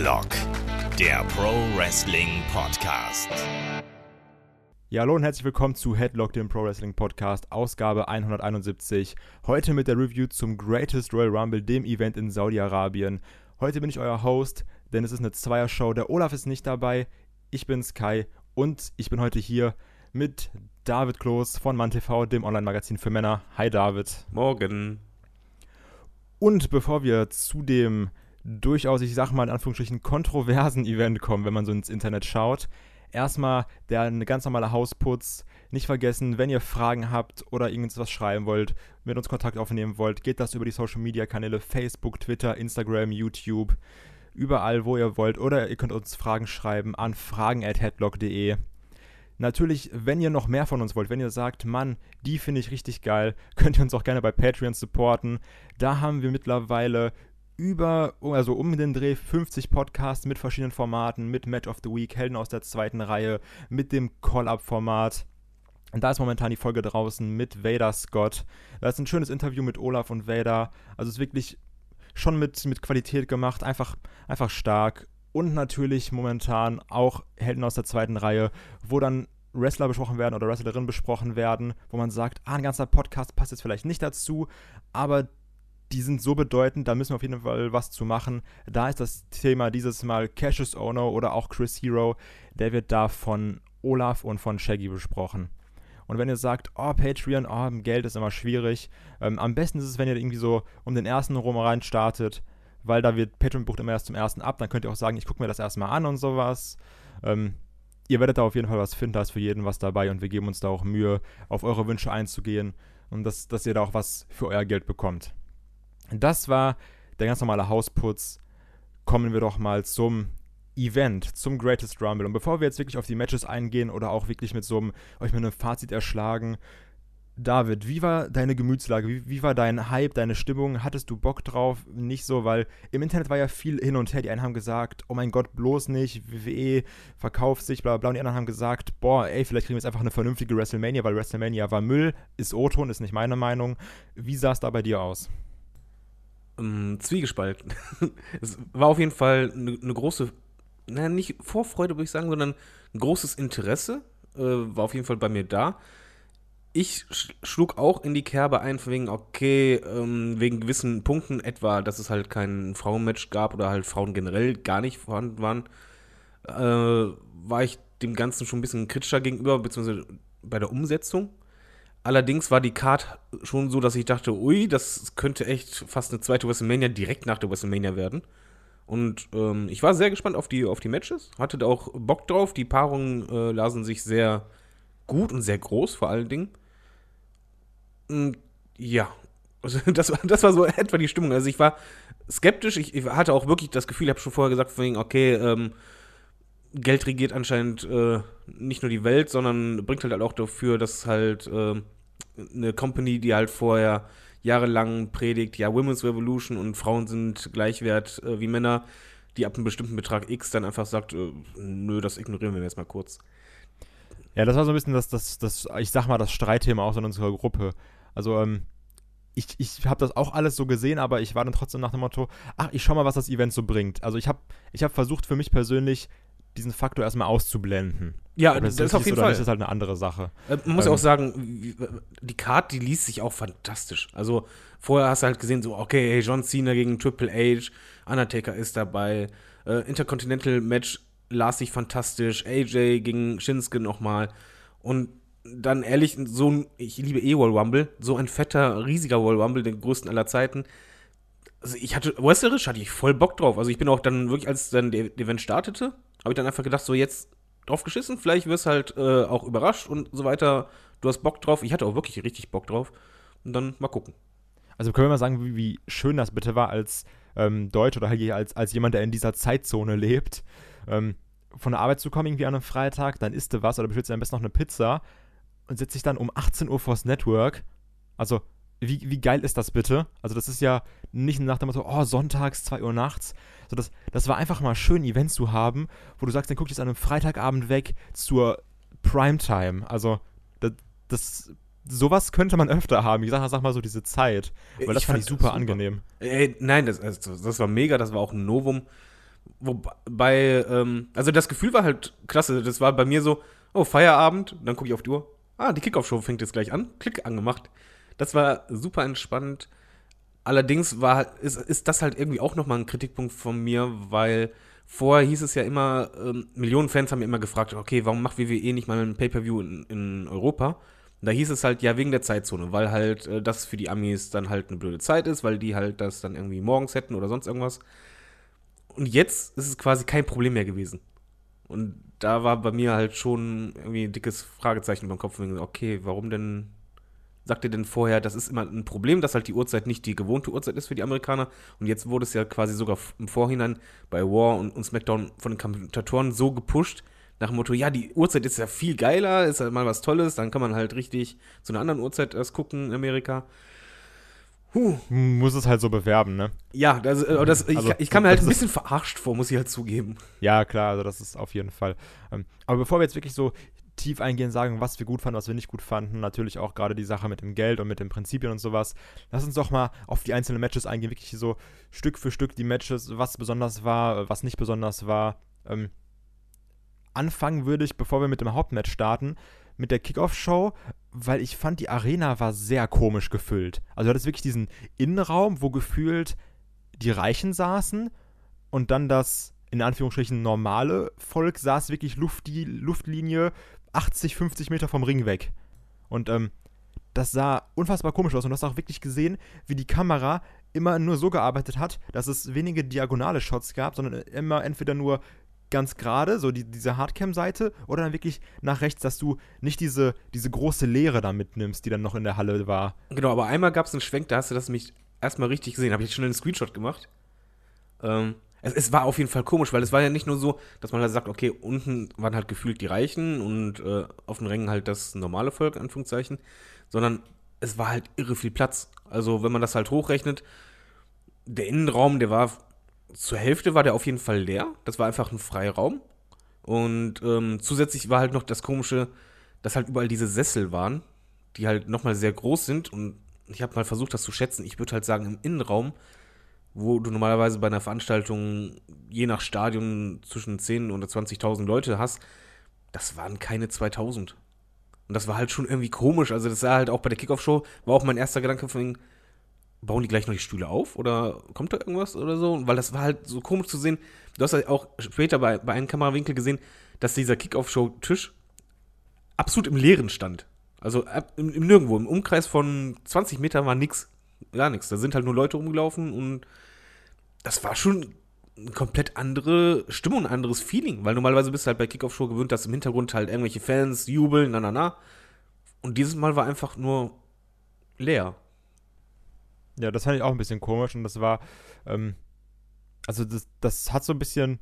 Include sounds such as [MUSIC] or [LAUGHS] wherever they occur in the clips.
Headlock, der Pro Wrestling Podcast. Ja, hallo und herzlich willkommen zu Headlock, dem Pro Wrestling Podcast, Ausgabe 171. Heute mit der Review zum Greatest Royal Rumble, dem Event in Saudi-Arabien. Heute bin ich euer Host, denn es ist eine Zweier-Show. Der Olaf ist nicht dabei, ich bin Sky und ich bin heute hier mit David Kloß von MannTV, dem Online-Magazin für Männer. Hi David. Morgen. Und bevor wir zu dem durchaus, ich sag mal in Anführungsstrichen, kontroversen Event kommen, wenn man so ins Internet schaut, erstmal der eine ganz normale Hausputz. Nicht vergessen, wenn ihr Fragen habt oder irgendwas schreiben wollt, mit uns Kontakt aufnehmen wollt, geht das über die Social Media Kanäle Facebook, Twitter, Instagram, YouTube, überall, wo ihr wollt. Oder ihr könnt uns Fragen schreiben an fragen.headlock.de. Natürlich, wenn ihr noch mehr von uns wollt, wenn ihr sagt, Mann, die finde ich richtig geil, [LAUGHS] könnt ihr uns auch gerne bei Patreon supporten. Da haben wir mittlerweile über, also um den Dreh 50 Podcasts mit verschiedenen Formaten, mit Match of the Week, Helden aus der zweiten Reihe, mit dem Call-Up-Format. Und da ist momentan die Folge draußen mit Vader Scott. Da ist ein schönes Interview mit Olaf und Vader. Also es ist wirklich schon mit, mit Qualität gemacht, einfach, einfach stark. Und natürlich momentan auch Helden aus der zweiten Reihe, wo dann Wrestler besprochen werden oder Wrestlerinnen besprochen werden, wo man sagt, ah, ein ganzer Podcast passt jetzt vielleicht nicht dazu, aber die sind so bedeutend, da müssen wir auf jeden Fall was zu machen. Da ist das Thema dieses Mal Cassius Ono oder auch Chris Hero. Der wird da von Olaf und von Shaggy besprochen. Und wenn ihr sagt, oh, Patreon, oh, Geld ist immer schwierig, ähm, am besten ist es, wenn ihr irgendwie so um den ersten rum rein startet, weil da wird Patreon bucht immer erst zum ersten ab, dann könnt ihr auch sagen, ich gucke mir das erstmal an und sowas. Ähm, ihr werdet da auf jeden Fall was finden, da ist für jeden was dabei und wir geben uns da auch Mühe, auf eure Wünsche einzugehen und dass, dass ihr da auch was für euer Geld bekommt. Das war der ganz normale Hausputz. Kommen wir doch mal zum Event, zum Greatest Rumble. Und bevor wir jetzt wirklich auf die Matches eingehen oder auch wirklich mit so einem, euch mit einem Fazit erschlagen, David, wie war deine Gemütslage? Wie, wie, war dein Hype, deine Stimmung? Hattest du Bock drauf? Nicht so, weil im Internet war ja viel hin und her. Die einen haben gesagt, oh mein Gott, bloß nicht, WWE verkauft sich, bla bla. Und die anderen haben gesagt, boah, ey, vielleicht kriegen wir jetzt einfach eine vernünftige WrestleMania, weil WrestleMania war Müll, ist O-Ton, ist nicht meine Meinung. Wie sah es da bei dir aus? Ähm, zwiegespalten. [LAUGHS] es war auf jeden Fall eine ne große, naja, nicht Vorfreude, würde ich sagen, sondern ein großes Interesse äh, war auf jeden Fall bei mir da. Ich sch schlug auch in die Kerbe ein, wegen, okay, ähm, wegen gewissen Punkten, etwa, dass es halt kein Frauenmatch gab oder halt Frauen generell gar nicht vorhanden waren, äh, war ich dem Ganzen schon ein bisschen kritischer gegenüber, beziehungsweise bei der Umsetzung. Allerdings war die Card schon so, dass ich dachte, ui, das könnte echt fast eine zweite WrestleMania direkt nach der WrestleMania werden. Und ähm, ich war sehr gespannt auf die, auf die Matches, hatte da auch Bock drauf. Die Paarungen äh, lasen sich sehr gut und sehr groß, vor allen Dingen. Und ja, also [LAUGHS] das, das war so [LAUGHS] etwa die Stimmung. Also ich war skeptisch, ich, ich hatte auch wirklich das Gefühl, ich habe schon vorher gesagt, okay, ähm, Geld regiert anscheinend äh, nicht nur die Welt, sondern bringt halt auch dafür, dass halt äh, eine Company, die halt vorher jahrelang predigt, ja, Women's Revolution und Frauen sind gleichwert äh, wie Männer, die ab einem bestimmten Betrag X dann einfach sagt, äh, nö, das ignorieren wir jetzt mal kurz. Ja, das war so ein bisschen das, das, das ich sag mal, das Streitthema auch in unserer Gruppe. Also, ähm, ich, ich habe das auch alles so gesehen, aber ich war dann trotzdem nach dem Motto, ach, ich schau mal, was das Event so bringt. Also ich habe ich hab versucht, für mich persönlich diesen Faktor erstmal auszublenden. Ja, das, das ist auf jeden Fall. Das ist halt eine andere Sache. Äh, man muss ähm, auch sagen, die Karte, die liest sich auch fantastisch. Also vorher hast du halt gesehen, so, okay, John Cena gegen Triple H, Undertaker ist dabei, äh, Intercontinental Match las sich fantastisch, AJ gegen Shinsuke nochmal und dann ehrlich, so ein, ich liebe eh Wall Rumble, so ein fetter, riesiger Wall Rumble, den größten aller Zeiten. Also ich hatte, wrestlerisch hatte ich voll Bock drauf. Also ich bin auch dann wirklich, als dann der Event startete, habe ich dann einfach gedacht, so jetzt drauf geschissen, vielleicht wirst halt äh, auch überrascht und so weiter. Du hast Bock drauf. Ich hatte auch wirklich richtig Bock drauf. Und dann mal gucken. Also können wir mal sagen, wie, wie schön das bitte war als ähm, Deutsch oder halt als, als jemand, der in dieser Zeitzone lebt, ähm, von der Arbeit zu kommen, irgendwie an einem Freitag, dann isst du was oder bestellst du am besten noch eine Pizza und setzt dich dann um 18 Uhr vors Network. Also wie, wie geil ist das bitte? Also, das ist ja nicht nach dem Motto, oh, sonntags, 2 Uhr nachts. So, das, das war einfach mal schön, Events zu haben, wo du sagst, dann guck ich jetzt an einem Freitagabend weg zur Primetime. Also, das, das sowas könnte man öfter haben. Ich sag, sag mal so diese Zeit. Weil das ich fand ich super, super, angenehm. Ey, nein, das, das war mega, das war auch ein Novum. Wobei, ähm, also das Gefühl war halt klasse. Das war bei mir so, oh, Feierabend, dann gucke ich auf die Uhr. Ah, die Kickoff-Show fängt jetzt gleich an. Klick, angemacht. Das war super entspannt. Allerdings war, ist, ist das halt irgendwie auch nochmal ein Kritikpunkt von mir, weil vorher hieß es ja immer, ähm, Millionen Fans haben immer gefragt, okay, warum macht WWE nicht mal ein Pay-Per-View in, in Europa? da hieß es halt, ja, wegen der Zeitzone, weil halt äh, das für die Amis dann halt eine blöde Zeit ist, weil die halt das dann irgendwie morgens hätten oder sonst irgendwas. Und jetzt ist es quasi kein Problem mehr gewesen. Und da war bei mir halt schon irgendwie ein dickes Fragezeichen über dem Kopf. Okay, warum denn sagt ihr denn vorher, das ist immer ein Problem, dass halt die Uhrzeit nicht die gewohnte Uhrzeit ist für die Amerikaner. Und jetzt wurde es ja quasi sogar im Vorhinein bei War und, und SmackDown von den Kommentatoren so gepusht, nach dem Motto, ja, die Uhrzeit ist ja viel geiler, ist halt mal was Tolles, dann kann man halt richtig zu einer anderen Uhrzeit erst gucken in Amerika. Huh. Muss es halt so bewerben, ne? Ja, das, äh, das, ich, also, ich kam mir halt ein bisschen verarscht vor, muss ich halt zugeben. Ja, klar, also das ist auf jeden Fall. Ähm, aber bevor wir jetzt wirklich so tief eingehen, sagen, was wir gut fanden, was wir nicht gut fanden, natürlich auch gerade die Sache mit dem Geld und mit den Prinzipien und sowas. Lass uns doch mal auf die einzelnen Matches eingehen, wirklich so Stück für Stück die Matches, was besonders war, was nicht besonders war. Ähm, anfangen würde ich, bevor wir mit dem Hauptmatch starten, mit der Kickoff-Show, weil ich fand, die Arena war sehr komisch gefüllt. Also du hattest wirklich diesen Innenraum, wo gefühlt die Reichen saßen und dann das in Anführungsstrichen normale Volk saß wirklich Luft, die Luftlinie 80, 50 Meter vom Ring weg. Und ähm, das sah unfassbar komisch aus und du hast auch wirklich gesehen, wie die Kamera immer nur so gearbeitet hat, dass es wenige diagonale Shots gab, sondern immer entweder nur ganz gerade, so die, diese Hardcam-Seite, oder dann wirklich nach rechts, dass du nicht diese, diese große Leere da mitnimmst, die dann noch in der Halle war. Genau, aber einmal gab es einen Schwenk, da hast du das mich erstmal richtig gesehen. Habe ich jetzt schon einen Screenshot gemacht. Ähm, es, es, war auf jeden Fall komisch, weil es war ja nicht nur so, dass man halt sagt, okay, unten waren halt gefühlt die Reichen und äh, auf den Rängen halt das normale Volk, Anführungszeichen, sondern es war halt irre viel Platz. Also, wenn man das halt hochrechnet, der Innenraum, der war zur Hälfte war der auf jeden Fall leer. Das war einfach ein Freiraum. Und ähm, zusätzlich war halt noch das Komische, dass halt überall diese Sessel waren, die halt nochmal sehr groß sind. Und ich habe mal versucht, das zu schätzen. Ich würde halt sagen, im Innenraum, wo du normalerweise bei einer Veranstaltung je nach Stadion zwischen 10.000 und 20.000 Leute hast, das waren keine 2000. Und das war halt schon irgendwie komisch. Also, das sah halt auch bei der Kickoff-Show, war auch mein erster Gedanke von, bauen die gleich noch die Stühle auf oder kommt da irgendwas oder so? Weil das war halt so komisch zu sehen. Du hast halt auch später bei, bei einem Kamerawinkel gesehen, dass dieser Kickoff-Show-Tisch absolut im Leeren stand. Also im, im, Nirgendwo. Im Umkreis von 20 Metern war nix. Gar nichts. Da sind halt nur Leute rumgelaufen und das war schon eine komplett andere Stimmung, ein anderes Feeling. Weil normalerweise bist du halt bei Kickoff-Show gewöhnt, dass im Hintergrund halt irgendwelche Fans jubeln, na na na. Und dieses Mal war einfach nur leer. Ja, das fand ich auch ein bisschen komisch und das war, ähm, also das, das hat so ein bisschen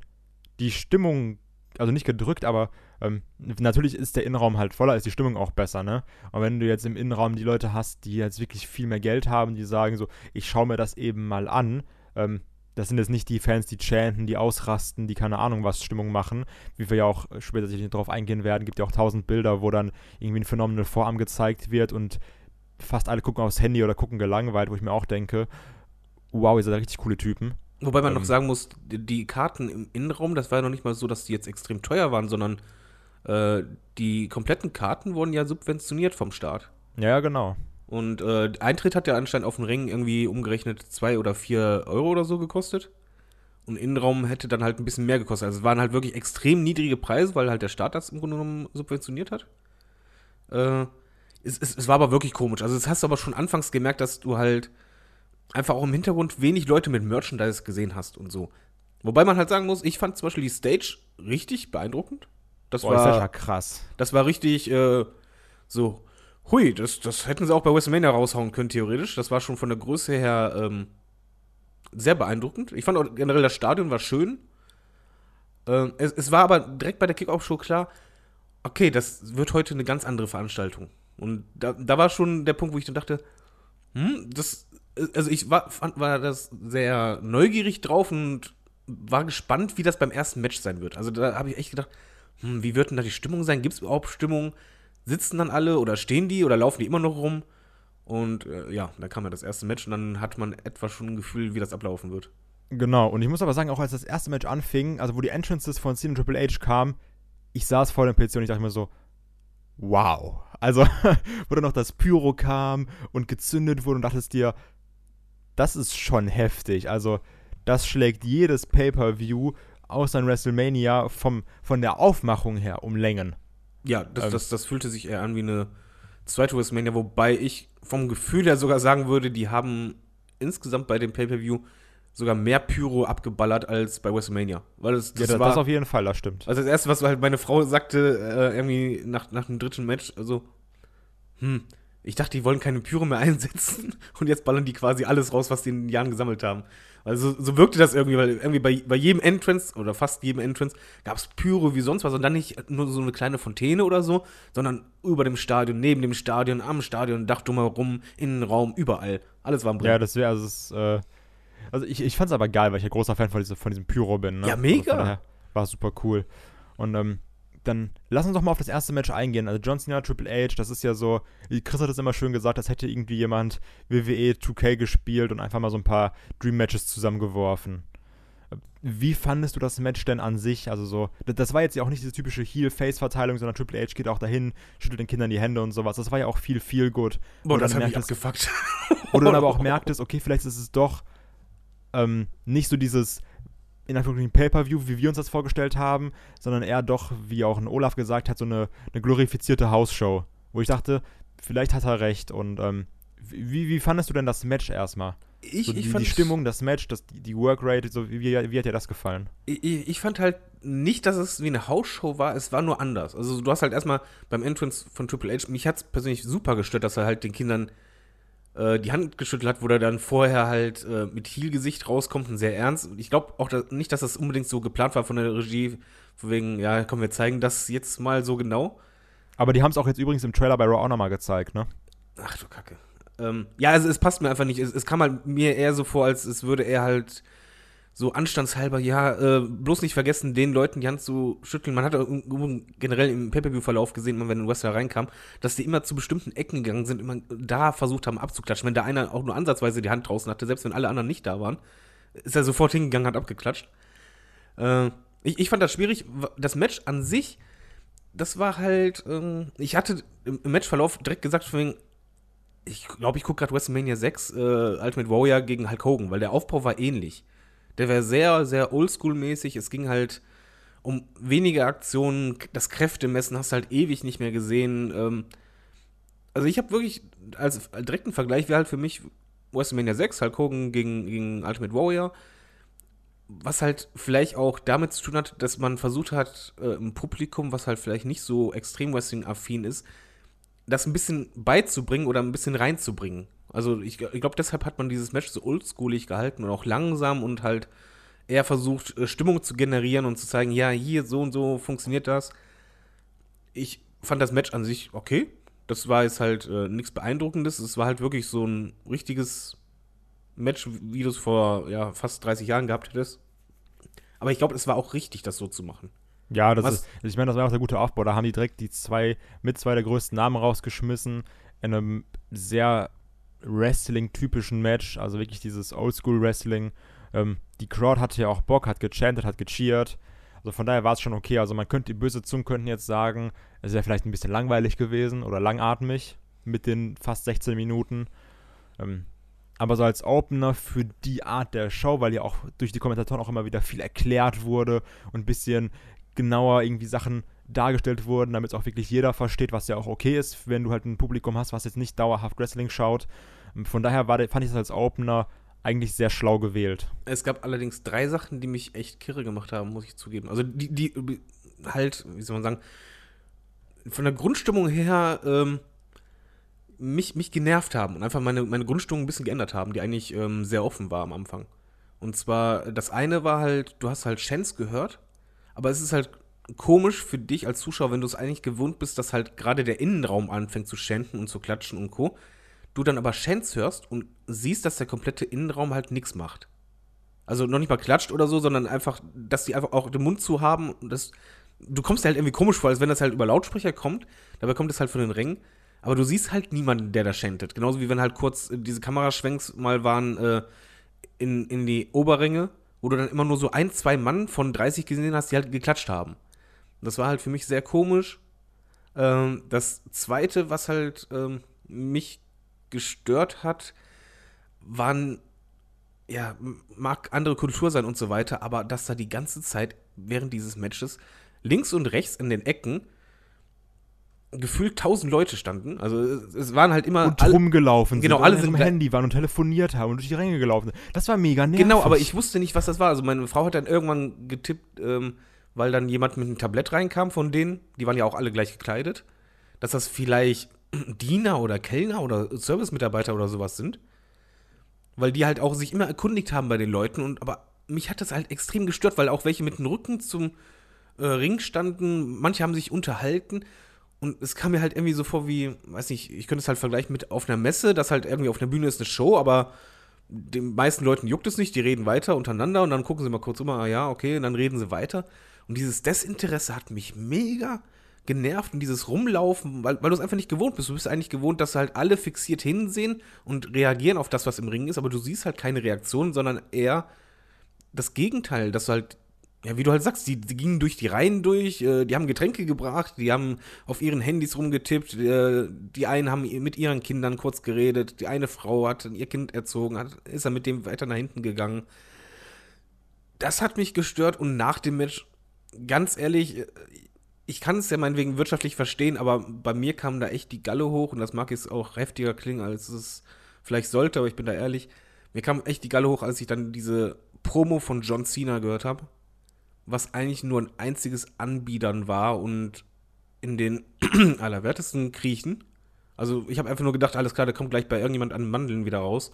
die Stimmung, also nicht gedrückt, aber ähm, natürlich ist der Innenraum halt voller, ist die Stimmung auch besser, ne? Und wenn du jetzt im Innenraum die Leute hast, die jetzt wirklich viel mehr Geld haben, die sagen so, ich schaue mir das eben mal an, ähm, das sind jetzt nicht die Fans, die chanten, die ausrasten, die keine Ahnung was Stimmung machen, wie wir ja auch später sicherlich darauf eingehen werden, gibt ja auch tausend Bilder, wo dann irgendwie ein Phänomenal Vorarm gezeigt wird und fast alle gucken aufs Handy oder gucken gelangweilt, wo ich mir auch denke, wow, ihr seid richtig coole Typen. Wobei man ähm, noch sagen muss, die Karten im Innenraum, das war ja noch nicht mal so, dass die jetzt extrem teuer waren, sondern äh, die kompletten Karten wurden ja subventioniert vom Staat. Ja, genau. Und äh, Eintritt hat ja anscheinend auf den Ring irgendwie umgerechnet zwei oder vier Euro oder so gekostet. Und Innenraum hätte dann halt ein bisschen mehr gekostet. Also es waren halt wirklich extrem niedrige Preise, weil halt der Staat das im Grunde genommen subventioniert hat. Äh, es, es, es war aber wirklich komisch. Also, das hast du aber schon anfangs gemerkt, dass du halt einfach auch im Hintergrund wenig Leute mit Merchandise gesehen hast und so. Wobei man halt sagen muss, ich fand zum Beispiel die Stage richtig beeindruckend. Das Boah, war ist ja krass. Das war richtig äh, so, hui, das, das hätten sie auch bei WrestleMania raushauen können, theoretisch. Das war schon von der Größe her ähm, sehr beeindruckend. Ich fand auch generell das Stadion war schön. Ähm, es, es war aber direkt bei der Kickoff-Show klar, okay, das wird heute eine ganz andere Veranstaltung. Und da, da war schon der Punkt, wo ich dann dachte, hm, das, also ich war, fand, war das sehr neugierig drauf und war gespannt, wie das beim ersten Match sein wird. Also da habe ich echt gedacht, hm, wie wird denn da die Stimmung sein? Gibt es überhaupt Stimmung? Sitzen dann alle oder stehen die oder laufen die immer noch rum? Und äh, ja, da kam ja das erste Match und dann hat man etwa schon ein Gefühl, wie das ablaufen wird. Genau, und ich muss aber sagen, auch als das erste Match anfing, also wo die Entrances von Cena Triple H kamen, ich saß vor dem PC und ich dachte mir so, wow. Also, [LAUGHS] wo dann noch das Pyro kam und gezündet wurde und dachtest dir, das ist schon heftig. Also, das schlägt jedes Pay-Per-View außer in WrestleMania vom, von der Aufmachung her um Längen. Ja, das, Ähm. das, das fühlte sich eher an wie eine zweite WrestleMania, wobei ich vom Gefühl her sogar sagen würde, die haben insgesamt bei dem Pay-Per-View sogar mehr Pyro abgeballert als bei WrestleMania. Weil das, Ja, das das, war, das auf jeden Fall, das stimmt. also das erste, was halt meine Frau sagte, äh, irgendwie nach, nach dem dritten Match, also, hm, ich dachte, die wollen keine Pyro mehr [LAUGHS] einsetzen und jetzt ballern die quasi alles raus, was die in den Jahren gesammelt haben. Also so wirkte das irgendwie, weil irgendwie bei, bei jedem Entrance oder fast jedem Entrance gab es Pyro wie sonst was und dann nicht nur so eine kleine Fontäne oder so, sondern über dem Stadion, neben dem Stadion, am Stadion, Dach drumherum, Innenraum, überall. Alles war am Ja, Brennen. das wäre, also, es, äh, also ich, ich fand's aber geil, weil ich ja großer Fan von, diese, von diesem Pyro bin. Ne? Ja, mega. Also war es super cool. Und ähm, dann lass uns doch mal auf das erste Match eingehen. Also John Cena, Triple H, das ist ja so, wie Chris hat es immer schön gesagt, als hätte irgendwie jemand WWE 2K gespielt und einfach mal so ein paar Dream Matches zusammengeworfen. Wie fandest du das Match denn an sich? Also so, das- das war jetzt ja auch nicht diese typische Heel-Face-Verteilung, sondern Triple H geht auch dahin, schüttelt den Kindern die Hände und sowas. Das war ja auch viel, viel gut. Boah, das dann hat mich abgefuckt. du dann aber auch [LAUGHS] merktest, okay, vielleicht ist es doch ähm, nicht so dieses in Anführungszeichen Pay-Per-View, wie wir uns das vorgestellt haben, sondern eher doch, wie auch ein Olaf gesagt hat, so eine, eine glorifizierte Hausshow. Wo ich dachte, vielleicht hat er recht. Und ähm, wie, wie fandest du denn das Match erstmal? Ich, So die, ich fand, die Stimmung, das Match, das, die, Workrate, so, wie, wie, wie hat dir das gefallen? Ich, ich fand halt nicht, dass es wie eine Hausshow war, es war nur anders. Also du hast halt erstmal beim Entrance von Triple H, mich hat es persönlich super gestört, dass er halt den Kindern äh, die Hand geschüttelt hat, wo er dann vorher halt äh, mit Heel-Gesicht rauskommt und sehr ernst. Ich glaube auch dass, nicht, dass das unbedingt so geplant war von der Regie, von wegen, ja, komm, wir zeigen das jetzt mal so genau. Aber die haben es auch jetzt übrigens im Trailer bei Raw auch nochmal gezeigt, ne? Ach du Kacke. Ähm, ja, also es passt mir einfach nicht. Es, es kam halt mir eher so vor, als es würde er halt so anstandshalber, ja, äh, bloß nicht vergessen, den Leuten die Hand zu schütteln. Man hat generell im Pay-Per-View-Verlauf gesehen, wenn ein Wrestler reinkam, dass die immer zu bestimmten Ecken gegangen sind, immer da versucht haben abzuklatschen. Wenn da einer auch nur ansatzweise die Hand draußen hatte, selbst wenn alle anderen nicht da waren, ist er sofort hingegangen, hat abgeklatscht. Äh, ich, ich fand das schwierig. Das Match an sich, das war halt, ähm, ich hatte im, Matchverlauf direkt gesagt, von ich glaube, ich gucke gerade WrestleMania 6, äh, Ultimate Warrior gegen Hulk Hogan, weil der Aufbau war ähnlich. Der war sehr, sehr oldschool-mäßig. Es ging halt um wenige Aktionen. Das Kräftemessen hast du halt ewig nicht mehr gesehen. Ähm, also ich habe wirklich, als direkten Vergleich wäre halt für mich WrestleMania 6, Hulk Hogan gegen, gegen Ultimate Warrior. Was halt vielleicht auch damit zu tun hat, dass man versucht hat, äh, im Publikum, was halt vielleicht nicht so extrem Wrestling-affin ist, das ein bisschen beizubringen oder ein bisschen reinzubringen. Also ich, ich glaube, deshalb hat man dieses Match so oldschoolig gehalten und auch langsam und halt eher versucht, äh, Stimmung zu generieren und zu zeigen, ja, hier so und so funktioniert das. Ich fand das Match an sich okay. Das war jetzt halt äh, nichts Beeindruckendes. Es war halt wirklich so ein richtiges Match, wie du es vor ja, fast 30 Jahren gehabt hättest. Aber ich glaube, es war auch richtig, das so zu machen. Ja, das Was- ist, ich meine, das war auch der gute Aufbau. Da haben die direkt die zwei, mit zwei der größten Namen rausgeschmissen in einem sehr Wrestling-typischen Match, also wirklich dieses Oldschool-Wrestling. Ähm, die Crowd hatte ja auch Bock, hat gechantet, hat gecheert. Also von daher war es schon okay. Also man könnte, die böse Zungen könnten jetzt sagen, es wäre vielleicht ein bisschen langweilig gewesen oder langatmig mit den fast 16 Minuten. Ähm, aber so als Opener für die Art der Show, weil ja auch durch die Kommentatoren auch immer wieder viel erklärt wurde und ein bisschen genauer irgendwie Sachen dargestellt wurden, damit es auch wirklich jeder versteht, was ja auch okay ist, wenn du halt ein Publikum hast, was jetzt nicht dauerhaft Wrestling schaut. Ähm, Von daher war, fand ich das als Opener eigentlich sehr schlau gewählt. Es gab allerdings drei Sachen, die mich echt kirre gemacht haben, muss ich zugeben. Also die, die halt, wie soll man sagen, von der Grundstimmung her ähm, mich, mich genervt haben und einfach meine, meine Grundstimmung ein bisschen geändert haben, die eigentlich ähm, sehr offen war am Anfang. Und zwar, das eine war halt, du hast halt Chance gehört, aber es ist halt komisch für dich als Zuschauer, wenn du es eigentlich gewohnt bist, dass halt gerade der Innenraum anfängt zu chanten und zu klatschen und Co. Du dann aber Chance hörst und siehst, dass der komplette Innenraum halt nichts macht. Also noch nicht mal klatscht oder so, sondern einfach, dass die einfach auch den Mund zu haben. Und das, du kommst dir halt irgendwie komisch vor, als wenn das halt über Lautsprecher kommt. Dabei kommt es halt von den Rängen. Aber du siehst halt niemanden, der da chantet. Genauso wie wenn halt kurz diese Kameraschwenks mal waren äh, in, in die Oberränge, wo du dann immer nur so ein, zwei Mann von 30 gesehen hast, die halt geklatscht haben. Das war halt für mich sehr komisch. Ähm, das zweite, was halt ähm, mich gestört hat, waren, ja, mag andere Kultur sein und so weiter, aber dass da die ganze Zeit während dieses Matches links und rechts in den Ecken gefühlt tausend Leute standen. Also es, es waren halt immer Und rumgelaufen Genau, sind. alle sind da- Handy waren und telefoniert haben und durch die Ränge gelaufen sind. Das war mega nervig. Genau, aber ich wusste nicht, was das war. Also meine Frau hat dann irgendwann getippt, ähm, weil dann jemand mit einem Tablett reinkam von denen, die waren ja auch alle gleich gekleidet, dass das vielleicht [CLEARS THROAT] Diener oder Kellner oder Servicemitarbeiter oder sowas sind. Weil die halt auch sich immer erkundigt haben bei den Leuten und aber mich hat das halt extrem gestört, weil auch welche mit dem Rücken zum äh, Ring standen, manche haben sich unterhalten und es kam mir halt irgendwie so vor wie, weiß nicht, ich könnte es halt vergleichen mit auf einer Messe, dass halt irgendwie auf einer Bühne ist eine Show, aber den meisten Leuten juckt es nicht, die reden weiter untereinander und dann gucken sie mal kurz immer, ah ja, okay, und dann reden sie weiter. Und dieses Desinteresse hat mich mega genervt und dieses Rumlaufen, weil, weil du es einfach nicht gewohnt bist. Du bist eigentlich gewohnt, dass halt alle fixiert hinsehen und reagieren auf das, was im Ring ist, aber du siehst halt keine Reaktion, sondern eher das Gegenteil, dass du halt, ja, wie du halt sagst, die, die gingen durch die Reihen durch, äh, die haben Getränke gebracht, die haben auf ihren Handys rumgetippt, äh, die einen haben mit ihren Kindern kurz geredet, die eine Frau hat ihr Kind erzogen, hat, ist dann mit dem weiter nach hinten gegangen. Das hat mich gestört und nach dem Match, ganz ehrlich, äh, ich kann es ja meinetwegen wirtschaftlich verstehen, aber bei mir kam da echt die Galle hoch und das mag jetzt auch heftiger klingen, als es vielleicht sollte, aber ich bin da ehrlich. Mir kam echt die Galle hoch, als ich dann diese Promo von John Cena gehört habe, was eigentlich nur ein einziges Anbiedern war und in den [CLEARS THROAT] allerwertesten Kriechen. Also ich habe einfach nur gedacht, alles klar, der kommt gleich bei irgendjemand an Mandeln wieder raus.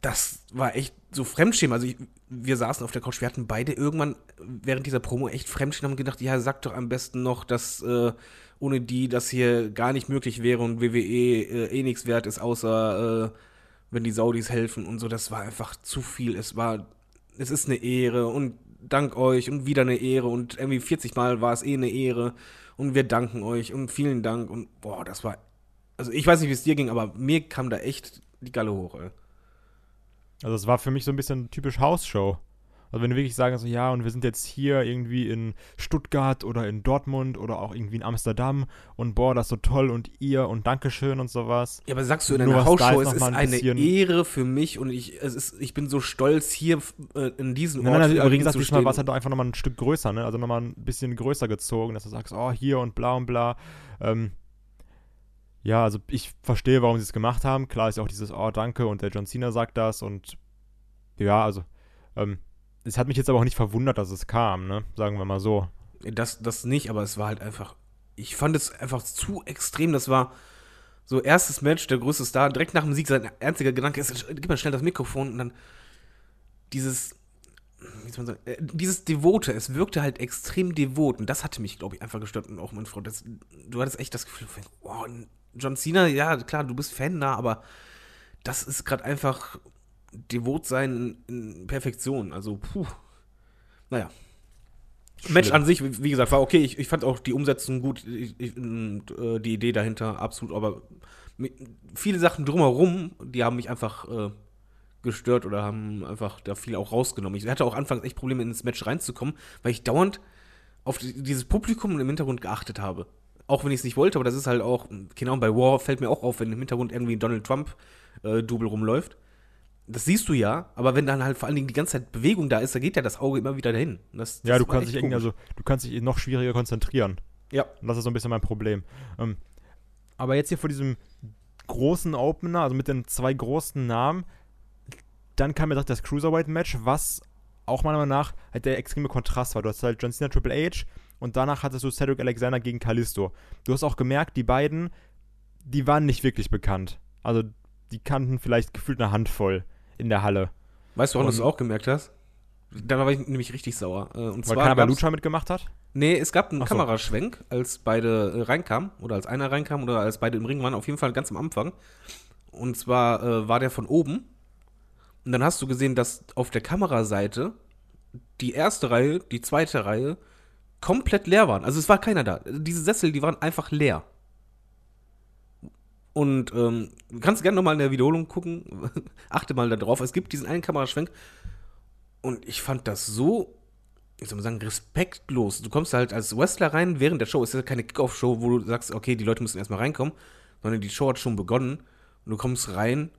Das war echt so Fremdschämen. Also ich, wir saßen auf der Couch, wir hatten beide irgendwann während dieser Promo echt Fremdschämen, haben gedacht, ja, sag doch am besten noch, dass äh, ohne die das hier gar nicht möglich wäre und WWE äh, eh nichts wert ist, außer äh, wenn die Saudis helfen und so. Das war einfach zu viel. Es war, es ist eine Ehre und dank euch und wieder eine Ehre und irgendwie 40 Mal war es eh eine Ehre und wir danken euch und vielen Dank und boah, das war, also ich weiß nicht, wie es dir ging, aber mir kam da echt die Galle hoch, ey. Also es war für mich so ein bisschen typisch Hausshow. Also wenn du wirklich sagen so, ja, und wir sind jetzt hier irgendwie in Stuttgart oder in Dortmund oder auch irgendwie in Amsterdam und boah, das ist so toll und ihr und Dankeschön und sowas. Ja, aber sagst du in einer Hausshow, ist es ist mal ein eine Ehre für mich und ich, es ist, ich bin so stolz, hier äh, in diesem Nein, nein, im nein, aber wie gesagt, diesmal stehen. war es halt einfach nochmal ein Stück größer, ne? Also nochmal ein bisschen größer gezogen, dass du sagst, oh, hier und bla und bla. Ähm, ja, also ich verstehe, warum sie es gemacht haben. Klar ist ja auch dieses, oh, danke und der John Cena sagt das und ja, also ähm, es hat mich jetzt aber auch nicht verwundert, dass es kam, ne? Sagen wir mal so. Das, das nicht, aber es war halt einfach. Ich fand es einfach zu extrem. Das war so erstes Match, der größte Star. Direkt nach dem Sieg, sein einziger Gedanke ist: gib mal schnell das Mikrofon und dann dieses. Wie soll man sagen, äh, dieses Devote, es wirkte halt extrem devot und das hatte mich, glaube ich, einfach gestört und auch mein Freund. Das, du hattest echt das Gefühl, oh, John Cena, ja, klar, du bist Fan da, aber das ist gerade einfach devot sein in, in Perfektion. Also, puh. Naja. Match an sich, wie gesagt, war okay. Ich, ich fand auch die Umsetzung gut ich, ich, äh, die Idee dahinter absolut, aber viele Sachen drumherum, die haben mich einfach äh, gestört oder haben einfach da viel auch rausgenommen. Ich hatte auch anfangs echt Probleme, ins Match reinzukommen, weil ich dauernd auf die, dieses Publikum im Hintergrund geachtet habe. Auch wenn ich es nicht wollte, aber das ist halt auch, genau, bei War fällt mir auch auf, wenn im Hintergrund irgendwie ein Donald Trump-Double rumläuft. Das siehst du ja, aber wenn dann halt vor allen Dingen die ganze Zeit Bewegung da ist, da geht ja das Auge immer wieder dahin. Das, Ja, das du war kannst dich irgendwie, also du kannst dich noch schwieriger konzentrieren. Ja. Und das ist so ein bisschen mein Problem. Ähm, aber jetzt hier vor diesem großen Opener, also mit den zwei großen Namen, dann kam mir direkt das Cruiserweight-Match, was auch meiner Meinung nach halt der extreme Kontrast war. Du hast halt John Cena Triple H und danach hattest du Cedric Alexander gegen Kalisto. Du hast auch gemerkt, die beiden, die waren nicht wirklich bekannt. Also die kannten vielleicht gefühlt eine Handvoll in der Halle. Weißt du, warum du es auch gemerkt hast? Da war ich nämlich richtig sauer. Äh, Und Weil zwar keiner bei Lucha mitgemacht hat? Nee, es gab einen Ach so. Kameraschwenk, als beide äh, reinkamen, oder als einer reinkam, oder als beide im Ring waren, auf jeden Fall ganz am Anfang. Und zwar äh, war der von oben. Und dann hast du gesehen, dass auf der Kameraseite die erste Reihe, die zweite Reihe komplett leer waren. Also es war keiner da. Diese Sessel, die waren einfach leer. Und ähm, du kannst gerne nochmal in der Wiederholung gucken. [LAUGHS] Achte mal darauf. Es gibt diesen einen Kameraschwenk. Und ich fand das so, wie soll man sagen, respektlos. Du kommst halt als Wrestler rein während der Show. Es ist ja keine Kickoff-Show, wo du sagst, okay, die Leute müssen erstmal reinkommen. Sondern die Show hat schon begonnen. Und du kommst rein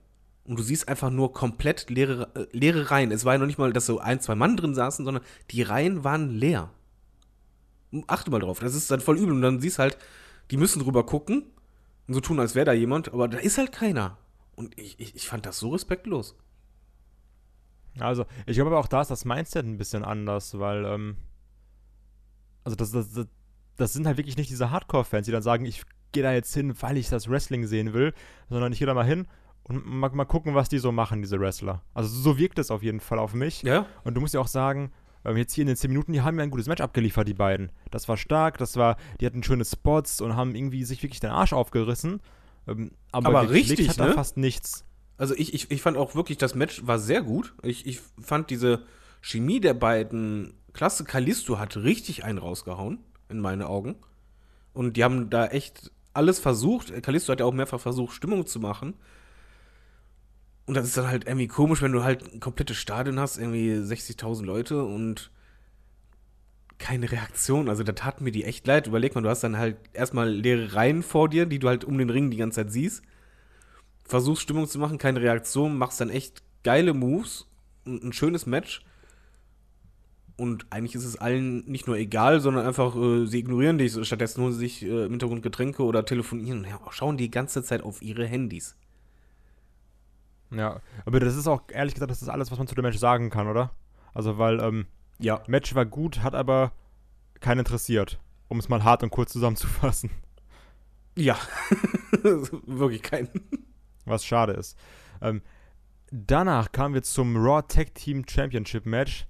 und du siehst einfach nur komplett leere, äh, leere Reihen. Es war ja noch nicht mal, dass so ein, zwei Mann drin saßen, sondern die Reihen waren leer. Achte mal drauf. Das ist dann voll übel. Und dann siehst halt, die müssen drüber gucken und so tun, als wäre da jemand, aber da ist halt keiner. Und ich, ich, ich fand das so respektlos. Also, ich glaube aber auch da ist das Mindset ein bisschen anders, weil, ähm, also das, das, das, das sind halt wirklich nicht diese Hardcore-Fans, die dann sagen, ich gehe da jetzt hin, weil ich das Wrestling sehen will, sondern ich gehe da mal hin und mal, mal gucken, was die so machen, diese Wrestler. Also so wirkt es auf jeden Fall auf mich. Ja. Und du musst ja auch sagen, ähm, jetzt hier in den 10 Minuten, die haben ja ein gutes Match abgeliefert, die beiden. Das war stark, das war, die hatten schöne Spots und haben irgendwie sich wirklich den Arsch aufgerissen. Ähm, aber Aber richtig, hat da ne? fast nichts. Also ich, ich, ich fand auch wirklich, das Match war sehr gut. Ich, ich fand diese Chemie der beiden klasse. Kalisto hat richtig einen rausgehauen, in meinen Augen. Und die haben da echt alles versucht. Kalisto hat ja auch mehrfach versucht, Stimmung zu machen. Und das ist dann halt irgendwie komisch, wenn du halt ein komplettes Stadion hast, irgendwie 60.000 Leute und keine Reaktion. Also da tat mir die echt leid. Überleg mal, du hast dann halt erstmal leere Reihen vor dir, die du halt um den Ring die ganze Zeit siehst. Versuchst Stimmung zu machen, keine Reaktion, machst dann echt geile Moves, ein, ein schönes Match. Und eigentlich ist es allen nicht nur egal, sondern einfach, äh, sie ignorieren dich. Stattdessen holen sie sich äh, im Hintergrund Getränke oder telefonieren. Ja, schauen die ganze Zeit auf ihre Handys. Ja, aber das ist auch, ehrlich gesagt, das ist alles, was man zu dem Match sagen kann, oder? Also, weil, ähm, Ja. Match war gut, hat aber keinen interessiert. Um es mal hart und kurz zusammenzufassen. Ja. [LAUGHS] Wirklich kein. Was schade ist. Ähm, danach kamen wir zum Raw Tag Team Championship Match.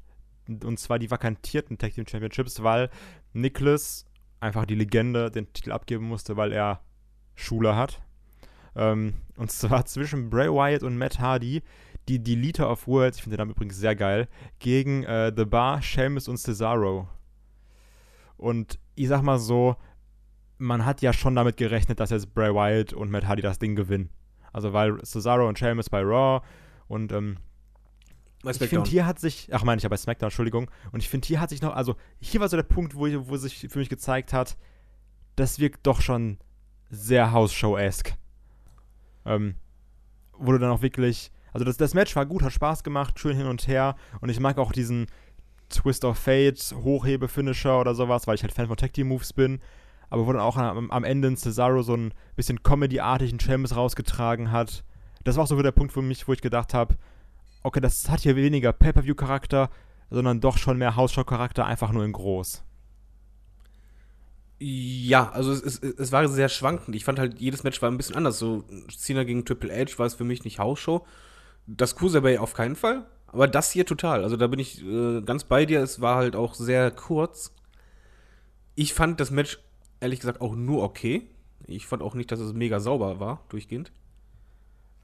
Und zwar die vakantierten Tag Team Championships, weil Nicholas einfach die Legende den Titel abgeben musste, weil er Schule hat. Ähm, und zwar [LAUGHS] zwischen Bray Wyatt und Matt Hardy, die Deleter of Worlds, ich finde den Namen übrigens sehr geil, gegen äh, The Bar, Sheamus und Cesaro. Und ich sag mal so, man hat ja schon damit gerechnet, dass jetzt Bray Wyatt und Matt Hardy das Ding gewinnen. Also weil Cesaro und Sheamus bei Raw und ähm, ich finde, hier hat sich, ach meine ich ja bei SmackDown, Entschuldigung, und ich finde, hier hat sich noch, also hier war so der Punkt, wo, wo sich für mich gezeigt hat, das wirkt doch schon sehr House-Show-esque. Ähm, du dann auch wirklich, also das, das Match war gut, hat Spaß gemacht, schön hin und her, und ich mag auch diesen Twist of Fate, Hochhebe-Finisher oder sowas, weil ich halt Fan von Tag Team Moves bin, aber wo dann auch am, am Ende Cesaro so ein bisschen Comedy-artigen Sheamus rausgetragen hat. Das war auch so der Punkt für mich, wo ich gedacht habe, okay, das hat hier weniger Pay-Per-View-Charakter, sondern doch schon mehr House-Show-Charakter, einfach nur in groß. Ja, also es, es, es war sehr schwankend. Ich fand halt, jedes Match war ein bisschen anders. So Cena gegen Triple H war es für mich nicht Hausshow. Das Cruiserweight auf keinen Fall. Aber das hier total. Also da bin ich äh, ganz bei dir. Es war halt auch sehr kurz. Ich fand das Match, ehrlich gesagt, auch nur okay. Ich fand auch nicht, dass es mega sauber war, durchgehend.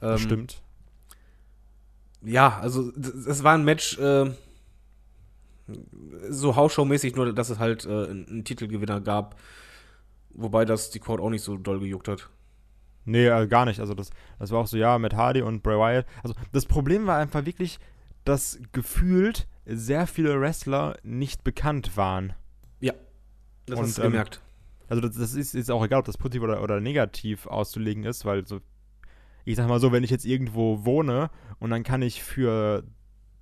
Ähm, Stimmt. Ja, also es es war ein Match, äh, so Hausshow-mäßig, nur dass es halt äh, einen, Titelgewinner gab. Wobei das die Crowd auch nicht so doll gejuckt hat. Nee, äh, gar nicht. Also das, das war auch so, ja, mit Hardy und Bray Wyatt. Also das Problem war einfach wirklich, dass gefühlt sehr viele Wrestler nicht bekannt waren. Das Und, hast du ähm, gemerkt. Also das, das ist jetzt auch egal, ob das positiv oder, oder negativ auszulegen ist, weil so, ich sag mal so, wenn ich jetzt irgendwo wohne und dann kann ich für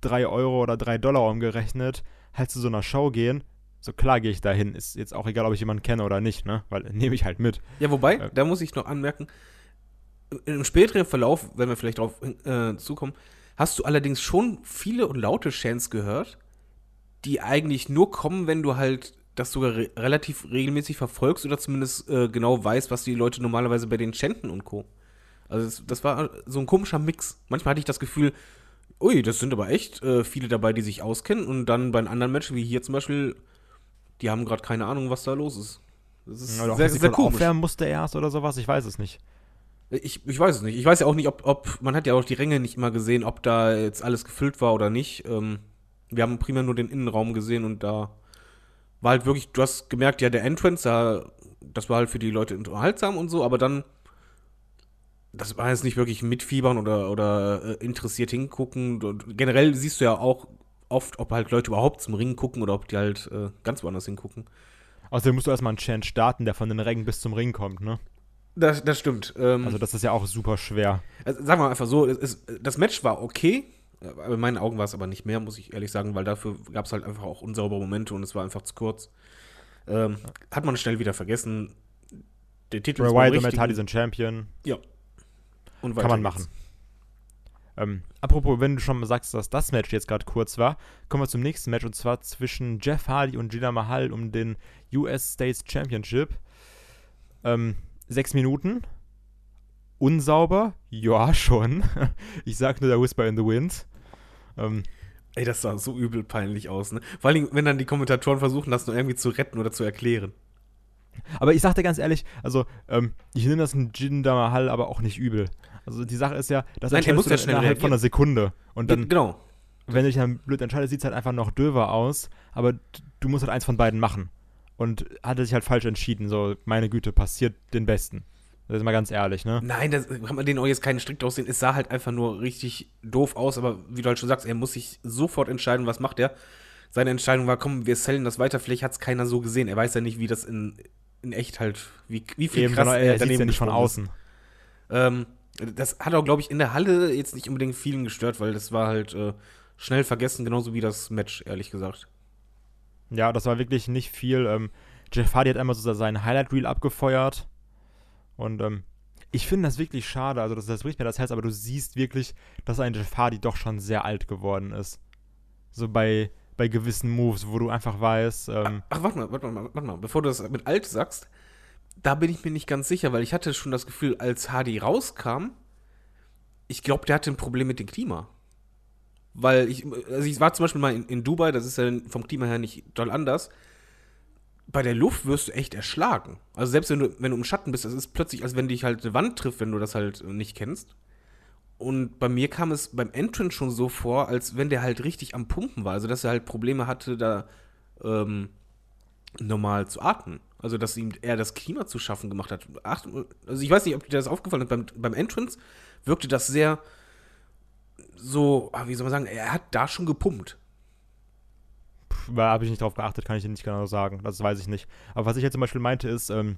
3 Euro oder 3 Dollar umgerechnet halt zu so einer Show gehen, so klar gehe ich dahin. Ist jetzt auch egal, ob ich jemanden kenne oder nicht, ne? Weil [LAUGHS] nehme ich halt mit. Ja, wobei, äh, da muss ich noch anmerken, im späteren Verlauf, wenn wir vielleicht drauf äh, zukommen, hast du allerdings schon viele und laute Chants gehört, die eigentlich nur kommen, wenn du halt das sogar re relativ regelmäßig verfolgst oder zumindest äh, genau weißt, was die Leute normalerweise bei den chanten und Co. Also das, das war so ein komischer Mix. Manchmal hatte ich das Gefühl, ui, das sind aber echt äh, viele dabei, die sich auskennen und dann bei anderen Match, wie hier zum Beispiel, die haben gerade keine Ahnung, was da los ist. Das ist Oder auch, sehr, sehr komisch. aufwärmen musste erst oder sowas, ich weiß es nicht. Ich, ich weiß es nicht. Ich weiß ja auch nicht, ob, ob, man hat ja auch die Ränge nicht immer gesehen, ob da jetzt alles gefüllt war oder nicht. Ähm, wir haben primär nur den Innenraum gesehen und da war halt wirklich, du hast gemerkt, ja, der Entrance, da, das war halt für die Leute unterhaltsam und so, aber dann das war jetzt nicht wirklich mitfiebern oder, oder äh, interessiert hingucken. Und generell siehst du ja auch oft, ob halt Leute überhaupt zum Ring gucken oder ob die halt äh, ganz woanders hingucken. Außerdem musst du erstmal einen Chant starten, der von den Rängen bis zum Ring kommt, ne? Das, das stimmt. Ähm, Also das ist ja auch super schwer. also sagen wir einfach so, ist, das Match war okay. Aber in meinen Augen war es aber nicht mehr, muss ich ehrlich sagen, weil dafür gab es halt einfach auch unsaubere Momente und es war einfach zu kurz. Ähm, hat man schnell wieder vergessen. Der Titel beim Wyatt und Hardy sind Champion. Ja. Und Kann man machen. Ähm, apropos, wenn du schon mal sagst, dass das Match jetzt gerade kurz war, kommen wir zum nächsten Match und zwar zwischen Jeff Hardy und Jinder Mahal um den US States Championship. Ähm, sechs Minuten. Unsauber? Ja, schon. [LAUGHS] ich sag nur der Whisper in the Wind. Ähm, Ey, das sah so übel peinlich aus, ne? Vor allem, wenn dann die Kommentatoren versuchen, das nur irgendwie zu retten oder zu erklären. Aber ich sag dir ganz ehrlich, also, ähm, ich nehme das ein Jinder Mahal aber auch nicht übel. Also die Sache ist ja, das Nein, er muss ja schnell innerhalb von einer Sekunde. Und dann, genau. wenn du dich dann blöd entscheidest, sieht es halt einfach noch döver aus, aber du musst halt eins von beiden machen. Und hat er sich halt falsch entschieden, so, meine Güte, passiert den Besten. Das ist mal ganz ehrlich, ne? Nein, das kann man denen auch jetzt keinen Strick draus sehen. Es sah halt einfach nur richtig doof aus, aber wie du halt schon sagst, er muss sich sofort entscheiden, was macht er. Seine Entscheidung war, komm, wir sellen das weiter, vielleicht hat es keiner so gesehen. Er weiß ja nicht, wie das in, in echt halt, wie, wie viel Eben, sondern er sieht ja nicht von außen. Ähm, das hat auch, glaube ich, in der Halle jetzt nicht unbedingt vielen gestört, weil das war halt äh, schnell vergessen, genauso wie das Match, ehrlich gesagt. Ja, das war wirklich nicht viel. Ähm, Jeff Hardy hat einmal so seinen Highlight-Reel abgefeuert. Und ähm, ich finde das wirklich schade. Also, das, das bricht mir das Herz, aber du siehst wirklich, dass ein Jeff Hardy doch schon sehr alt geworden ist. So bei, bei gewissen Moves, wo du einfach weißt, ähm, Ach, warte mal, warte mal, warte mal, bevor du das mit alt sagst, da bin ich mir nicht ganz sicher, weil ich hatte schon das Gefühl, als Hardy rauskam, ich glaube, der hatte ein Problem mit dem Klima. Weil ich, also ich war zum Beispiel mal in, in Dubai, das ist ja vom Klima her nicht doll anders. Bei der Luft wirst du echt erschlagen. Also selbst wenn du, wenn du im Schatten bist, das ist plötzlich, als wenn dich halt eine Wand trifft, wenn du das halt nicht kennst. Und bei mir kam es beim Entrance schon so vor, als wenn der halt richtig am Pumpen war. Also dass er halt Probleme hatte, da ähm, normal zu atmen. Also, dass ihm eher das Klima zu schaffen gemacht hat. Ach, also, ich weiß nicht, ob dir das aufgefallen ist. Beim, beim Entrance wirkte das sehr so, ah, wie soll man sagen, er hat da schon gepumpt. habe ich nicht drauf geachtet, kann ich dir nicht genau sagen. Das weiß ich nicht. Aber was ich jetzt zum Beispiel meinte, ist ähm,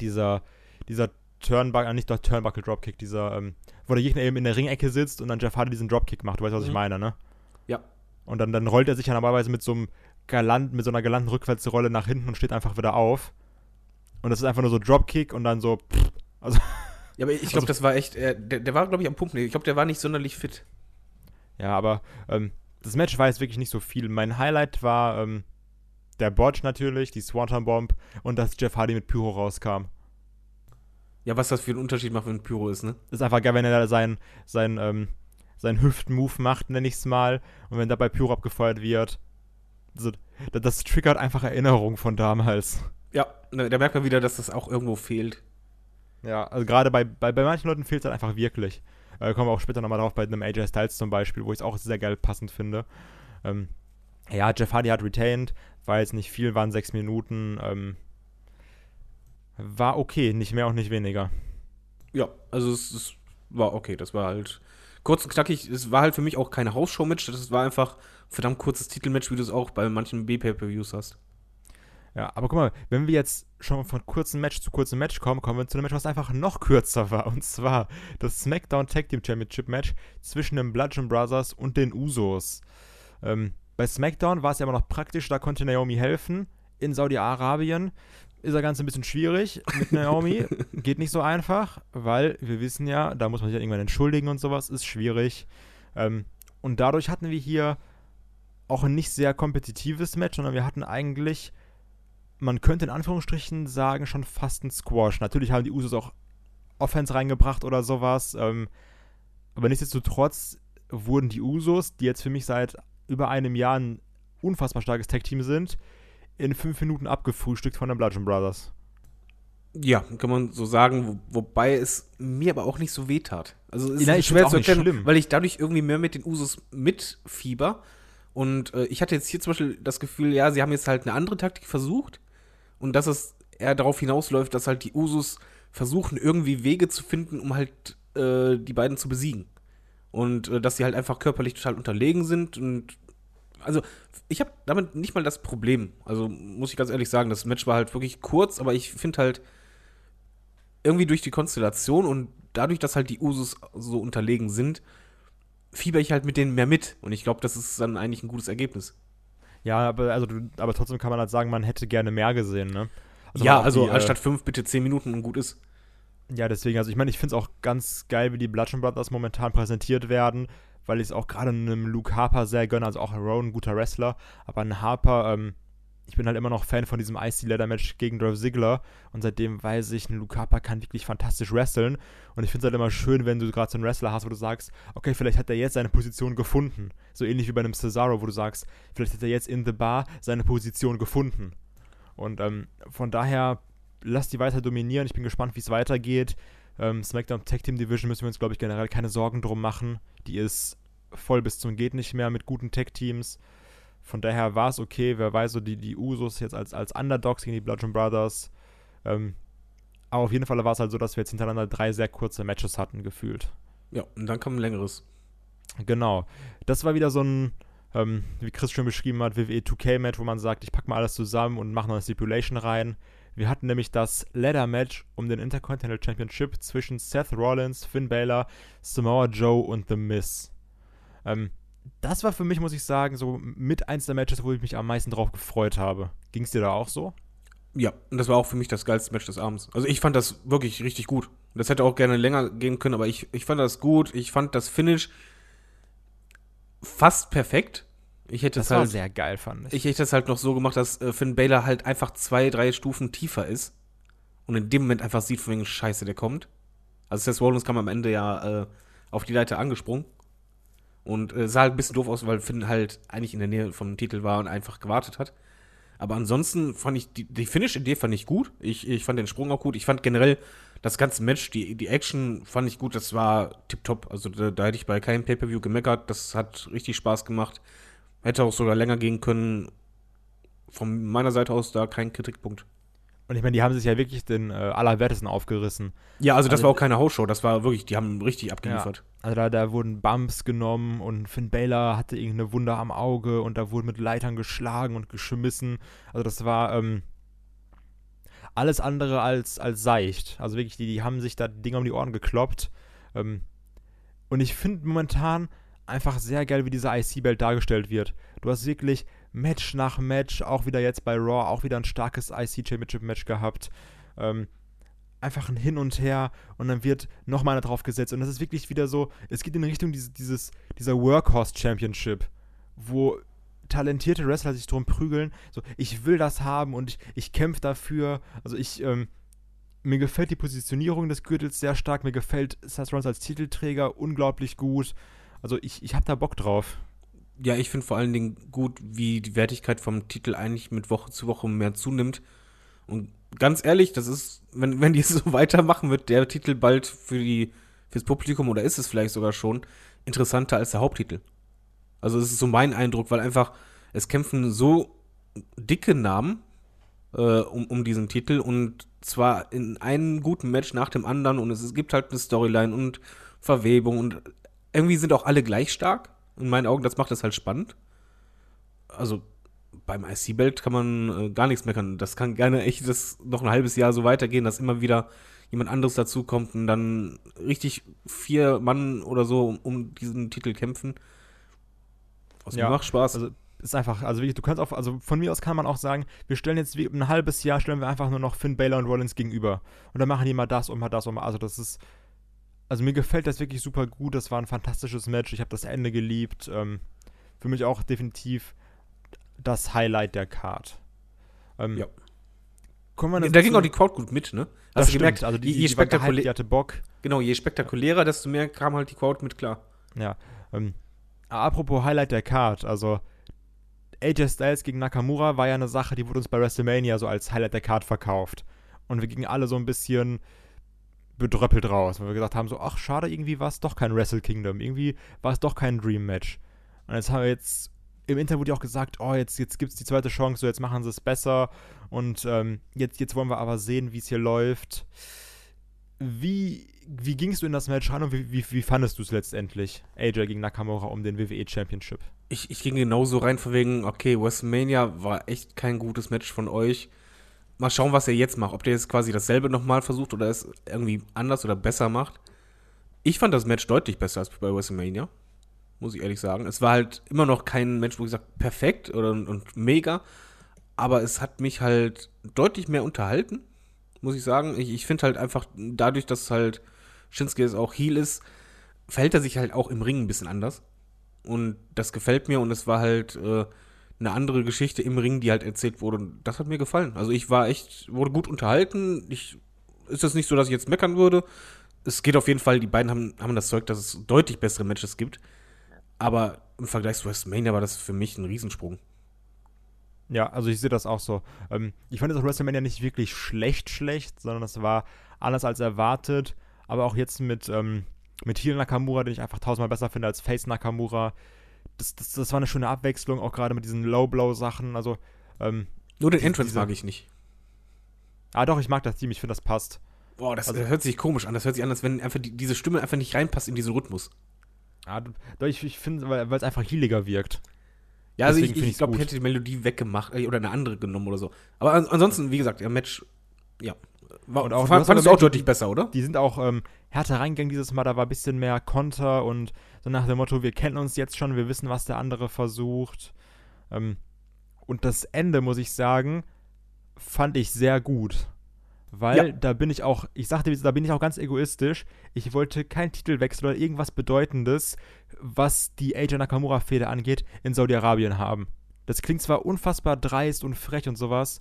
dieser, dieser Turnbuckle, äh, nicht der Turnbuckle Dropkick, dieser, ähm, wo der Gegner eben in der Ringecke sitzt und dann Jeff Hardy diesen Dropkick macht. Du weißt, was ich Mhm. meine, ne? Ja. Und dann, dann rollt er sich ja normalerweise mit so einem galant, mit so einer galanten Rückwärtsrolle nach hinten und steht einfach wieder auf. Und das ist einfach nur so Dropkick und dann so, pff, also, Ja, aber ich glaube, Also- das war echt, äh, der, der war, glaube ich, am Pumpen. Ich glaube, der war nicht sonderlich fit. ja, aber ähm, das Match war jetzt wirklich nicht so viel. Mein Highlight war ähm, der Botch natürlich, die Swanton Bomb und dass Jeff Hardy mit Pyro rauskam. Ja, was das für einen Unterschied macht, wenn Pyro ist, ne? ist einfach geil, wenn er da seinen sein, ähm, sein Hüftmove macht, nenne ich es mal. Und wenn dabei Pyro abgefeuert wird. So, das, das triggert einfach Erinnerungen von damals. Ja, da merkt man wieder, dass das auch irgendwo fehlt. Ja, also gerade bei, bei, bei manchen Leuten fehlt es halt einfach wirklich. Äh, kommen wir auch später nochmal drauf, bei einem AJ Styles zum Beispiel, wo ich es auch sehr geil passend finde. Ähm, ja, Jeff Hardy hat retained, war jetzt nicht viel, waren sechs Minuten. Ähm, war okay, nicht mehr und nicht weniger. Ja, also es, es war okay, das war halt kurz und knackig. Es war halt für mich auch keine Hausshow-Match, das war einfach ein verdammt kurzes Titelmatch, wie du es auch bei manchen B-Pay-Per-Views hast. Ja, aber guck mal, wenn wir jetzt schon von kurzem Match zu kurzem Match kommen, kommen wir zu einem Match, was einfach noch kürzer war. Und zwar das SmackDown Tag Team Championship Match zwischen den Bludgeon Brothers und den Usos. Ähm, bei SmackDown war es ja immer noch praktisch, da konnte Naomi helfen. In Saudi-Arabien ist das Ganze ein bisschen schwierig mit Naomi. [LAUGHS] Geht nicht so einfach, weil wir wissen ja, da muss man sich ja irgendwann entschuldigen und sowas, ist schwierig. Ähm, und dadurch hatten wir hier auch ein nicht sehr kompetitives Match, sondern wir hatten eigentlich man könnte in Anführungsstrichen sagen, schon fast ein Squash. Natürlich haben die Usos auch Offense reingebracht oder sowas. Ähm, aber nichtsdestotrotz wurden die Usos, die jetzt für mich seit über einem Jahr ein unfassbar starkes Tag-Team sind, in fünf Minuten abgefrühstückt von den Bludgeon Brothers. Ja, kann man so sagen, wo, wobei es mir aber auch nicht so weh tat. Also es Ja, ist schwer zu erklären, schlimm. weil ich dadurch irgendwie mehr mit den Usos mitfieber. Und äh, ich hatte jetzt hier zum Beispiel das Gefühl, ja, sie haben jetzt halt eine andere Taktik versucht und dass es eher darauf hinausläuft, dass halt die Usos versuchen irgendwie Wege zu finden, um halt äh, die beiden zu besiegen. Und äh, dass sie halt einfach körperlich total unterlegen sind und also ich habe damit nicht mal das Problem. Also muss ich ganz ehrlich sagen, das Match war halt wirklich kurz, aber ich finde halt irgendwie durch die Konstellation und dadurch, dass halt die Usus so unterlegen sind, fieber ich halt mit denen mehr mit. Und ich glaube, das ist dann eigentlich ein gutes Ergebnis. Ja, aber, also, aber trotzdem kann man halt sagen, man hätte gerne mehr gesehen, ne? Also ja, also die, äh, anstatt fünf bitte zehn Minuten und gut ist. Ja, deswegen, also ich meine, ich finde es auch ganz geil, wie die Bludgeon Brothers momentan präsentiert werden, weil ich es auch gerade einem Luke Harper sehr gönne, also auch Rowan, ein guter Wrestler, aber ein Harper, ähm, ich bin halt immer noch Fan von diesem IC Leather Match gegen Dolph Ziggler. Und seitdem weiß ich, ein Luke Harper kann wirklich fantastisch wresteln und ich finde es halt immer schön, wenn du gerade so einen Wrestler hast, wo du sagst, okay, vielleicht hat er jetzt seine Position gefunden, so ähnlich wie bei einem Cesaro, wo du sagst, vielleicht hat er jetzt in the Bar seine Position gefunden. Und ähm, von daher lass die weiter dominieren, ich bin gespannt, wie es weitergeht. Ähm, SmackDown Tag Team Division müssen wir uns, glaube ich, generell keine Sorgen drum machen. Die ist voll bis zum geht nicht mehr mit guten Tag Teams. Von daher war es okay. Wer weiß, so die, die Usos jetzt als, als Underdogs gegen die Bludgeon Brothers. Ähm, aber auf jeden Fall war es halt so, dass wir jetzt hintereinander drei sehr kurze Matches hatten, gefühlt. Ja, und dann kam ein längeres. Genau. Das war wieder so ein, ähm, wie Chris schon beschrieben hat, WWE 2K-Match, wo man sagt, ich packe mal alles zusammen und mache noch eine Stipulation rein. Wir hatten nämlich das Ladder-Match um den Intercontinental Championship zwischen Seth Rollins, Finn Balor, Samoa Joe und The Miz. Ähm, das war für mich, muss ich sagen, so mit eins der Matches, wo ich mich am meisten drauf gefreut habe. Ging es dir da auch so? Ja, und das war auch für mich das geilste Match des Abends. Also ich fand das wirklich richtig gut. Das hätte auch gerne länger gehen können, aber ich, ich fand das gut. Ich fand das Finish fast perfekt. Ich hätte Das es war halt, sehr geil, fand ich. ich hätte es halt noch so gemacht, dass äh, Finn Balor halt einfach zwei, drei Stufen tiefer ist und in dem Moment einfach sieht, von wegen Scheiße, der kommt. Also Seth Rollins kam am Ende ja äh, auf die Leiter angesprungen und äh, sah halt ein bisschen doof aus, weil Finn halt eigentlich in der Nähe vom Titel war und einfach gewartet hat. Aber ansonsten fand ich die, die Finish-Idee fand ich gut. Ich, ich fand den Sprung auch gut. Ich fand generell das ganze Match, die, die Action fand ich gut. Das war tipptopp. Also da, da hätte ich bei keinem Pay-Per-View gemeckert. Das hat richtig Spaß gemacht. Hätte auch sogar länger gehen können. Von meiner Seite aus da kein Kritikpunkt. Und ich meine, die haben sich ja wirklich den äh, Allerwertesten aufgerissen. Ja, also das Also- war auch keine Hausshow. Das war wirklich, die haben richtig abgeliefert. Also da, da wurden Bumps genommen und Finn Balor hatte irgendeine Wunde am Auge und da wurde mit Leitern geschlagen und geschmissen. Also das war ähm, alles andere als, als seicht. Also wirklich, die, die haben sich da Dinge um die Ohren gekloppt. Ähm, und ich finde momentan einfach sehr geil, wie dieser IC-Belt dargestellt wird. Du hast wirklich Match nach Match, auch wieder jetzt bei Raw, auch wieder ein starkes IC-Championship-Match gehabt. Ähm, einfach ein Hin und Her und dann wird nochmal einer drauf gesetzt. Und das ist wirklich wieder so, es geht in Richtung dieses, dieses, dieser Workhorse Championship, wo talentierte Wrestler sich drum prügeln. So, ich will das haben und ich, ich kämpfe dafür. Also ich, ähm, mir gefällt die Positionierung des Gürtels sehr stark. Mir gefällt Seth Rollins als Titelträger unglaublich gut. Also ich, ich habe da Bock drauf. Ja, ich finde vor allen Dingen gut, wie die Wertigkeit vom Titel eigentlich mit Woche zu Woche mehr zunimmt. Und ganz ehrlich, das ist, wenn, wenn die [LAUGHS] so weitermachen, wird der Titel bald für die, fürs Publikum oder ist es vielleicht sogar schon interessanter als der Haupttitel. Also es ist so mein Eindruck, weil einfach es kämpfen so dicke Namen äh, um, um diesen Titel und zwar in einem guten Match nach dem anderen und es, es gibt halt eine Storyline und Verwebung und irgendwie sind auch alle gleich stark. In meinen Augen, das macht es halt spannend. Also beim IC-Belt kann man äh, gar nichts meckern. Das kann gerne echt das noch ein halbes Jahr so weitergehen, dass immer wieder jemand anderes dazukommt und dann richtig vier Mann oder so um, um diesen Titel kämpfen. Also Ja, macht Spaß. Also ist einfach, also wirklich, du kannst auch, also von mir aus kann man auch sagen, wir stellen jetzt wie ein halbes Jahr, stellen wir einfach nur noch Finn Balor und Rollins gegenüber. Und dann machen die mal das und mal das und mal, also das ist, also mir gefällt das wirklich super gut, das war ein fantastisches Match, ich habe das Ende geliebt, ähm, für mich auch definitiv das Highlight der Card. Ähm, Ja. Kommen wir da ging auch die Crowd gut mit, ne? das Hast du stimmt, gemerkt, also die, je, je, die war gehypt, spektakulä die hatte Bock. genau, je spektakulärer, desto mehr kam halt die Crowd mit klar. Ja, ähm, apropos Highlight der Card, also AJ Styles gegen Nakamura war ja eine Sache, die wurde uns bei WrestleMania so als Highlight der Card verkauft. Und wir gingen alle so ein bisschen bedröppelt raus, weil wir gesagt haben, so, ach, schade, irgendwie war es doch kein Wrestle Kingdom, irgendwie war es doch kein Dream Match. Und jetzt haben wir jetzt, im Interview wurde auch gesagt, oh, jetzt, jetzt gibt es die zweite Chance, so jetzt machen sie es besser und ähm, jetzt, jetzt wollen wir aber sehen, wie es hier läuft. wie, wie gingst du in das Match rein und wie, wie, wie fandest du es letztendlich? AJ gegen Nakamura um den WWE Championship. Ich, ich ging genauso rein, von wegen, okay, WrestleMania war echt kein gutes Match von euch. Mal schauen, was er jetzt macht. Ob der jetzt quasi dasselbe nochmal versucht oder es irgendwie anders oder besser macht. Ich fand das Match deutlich besser als bei WrestleMania. Muss ich ehrlich sagen. Es war halt immer noch kein Match, wo ich sage, perfekt oder, und mega. Aber es hat mich halt deutlich mehr unterhalten muss ich sagen. Ich, ich finde halt einfach, dadurch, dass halt Shinsuke jetzt auch Heal ist, verhält er sich halt auch im Ring ein bisschen anders. Und das gefällt mir und es war halt äh, eine andere Geschichte im Ring, die halt erzählt wurde. Und das hat mir gefallen. Also ich war echt, wurde gut unterhalten. Ich, ist das nicht so, dass ich jetzt meckern würde. Es geht auf jeden Fall, die beiden haben, haben das Zeug, dass es deutlich bessere Matches gibt. Aber im Vergleich zu WrestleMania war das für mich ein Riesensprung. Ja, also ich sehe das auch so. Ähm, ich fand das WrestleMania nicht wirklich schlecht, schlecht, sondern es war anders als erwartet. Aber auch jetzt mit, ähm, mit Heel Nakamura, den ich einfach tausendmal besser finde als Face Nakamura. Das, das, das war eine schöne Abwechslung, auch gerade mit diesen Low-Blow-Sachen. Also, ähm, Nur den Entrance diese, mag ich nicht. Ah, doch, ich mag das Team, ich finde, das passt. Boah, das also, hört sich komisch an. Das hört sich an, als wenn einfach die, diese Stimme einfach nicht reinpasst in diesen Rhythmus. Ja, doch, ich, ich finde, weil es einfach healiger wirkt. Ja, also ich, ich glaube, ich hätte die Melodie weggemacht äh, oder eine andere genommen oder so. Aber ansonsten, wie gesagt, ja, Match, ja. War, und auch, fand, fandest du auch deutlich besser, oder? Die sind auch ähm, härter reingegangen dieses Mal, da war ein bisschen mehr Konter und so nach dem Motto, wir kennen uns jetzt schon, wir wissen, was der andere versucht. Ähm, und das Ende, muss ich sagen, fand ich sehr gut. Weil ja. da bin ich auch, ich sagte, da bin ich auch ganz egoistisch. Ich wollte keinen Titelwechsel oder irgendwas Bedeutendes, was die AJ Nakamura-Fehde angeht, in Saudi-Arabien haben. Das klingt zwar unfassbar dreist und frech und sowas,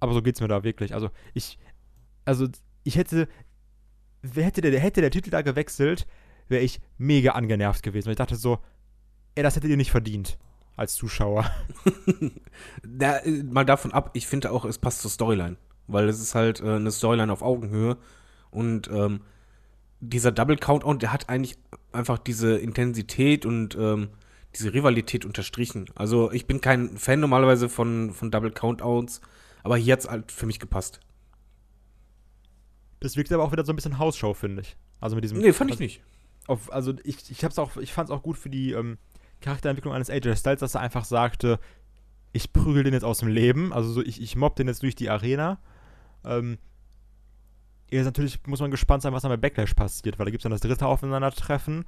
aber so geht's mir da wirklich. Also ich, also ich hätte, hätte der, hätte der Titel da gewechselt, wäre ich mega angenervt gewesen. Und ich dachte so, ey, das hättet ihr nicht verdient als Zuschauer. [LAUGHS] da, mal davon ab, ich finde auch, es passt zur Storyline weil es ist halt äh, eine Storyline auf Augenhöhe und ähm, dieser Double Countdown, der hat eigentlich einfach diese Intensität und ähm, diese Rivalität unterstrichen. Also ich bin kein Fan normalerweise von, von Double Countdowns, aber hier hat es halt für mich gepasst. Das wirkt aber auch wieder so ein bisschen Hausshow, finde ich. Also mit diesem. Nee, fand ich nicht. Auf, also ich, ich hab's auch, ich fand es auch gut für die ähm, Charakterentwicklung eines AJ Styles, dass er einfach sagte, ich prügel den jetzt aus dem Leben, also so, ich, ich mobb den jetzt durch die Arena ähm, jetzt natürlich muss man gespannt sein, was dann bei Backlash passiert, weil da gibt es dann das dritte Aufeinandertreffen.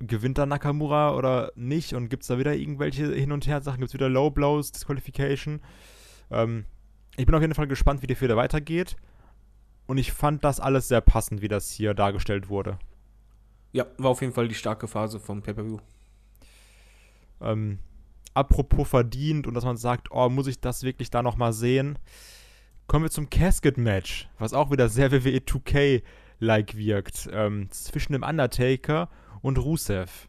Gewinnt dann Nakamura oder nicht? Und gibt es da wieder irgendwelche Hin- und Her-Sachen? Gibt es wieder Low Blows, Disqualification? Ähm, ich bin auf jeden Fall gespannt, wie die Fehde weitergeht. Und ich fand das alles sehr passend, wie das hier dargestellt wurde. Ja, war auf jeden Fall die starke Phase vom Pay-Per-View. Ähm, apropos verdient und dass man sagt, oh, muss ich das wirklich da nochmal sehen? Kommen wir zum Casket-Match, was auch wieder sehr WWE 2K-like wirkt, ähm, zwischen dem Undertaker und Rusev.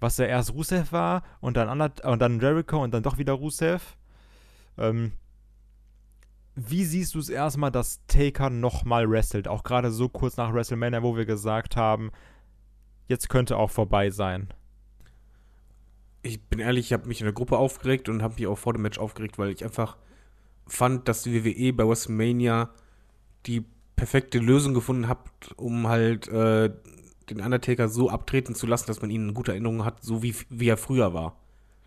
Was ja erst Rusev war und dann, Under und dann Jericho und dann doch wieder Rusev. Ähm, wie siehst du es erstmal, dass Taker nochmal wrestelt? Auch gerade so kurz nach WrestleMania, wo wir gesagt haben, jetzt könnte auch vorbei sein. Ich bin ehrlich, ich habe mich in der Gruppe aufgeregt und habe mich auch vor dem Match aufgeregt, weil ich einfach fand, dass die WWE bei WrestleMania die perfekte Lösung gefunden hat, um halt äh, den Undertaker so abtreten zu lassen, dass man ihn in guter Erinnerung hat, so wie, wie er früher war.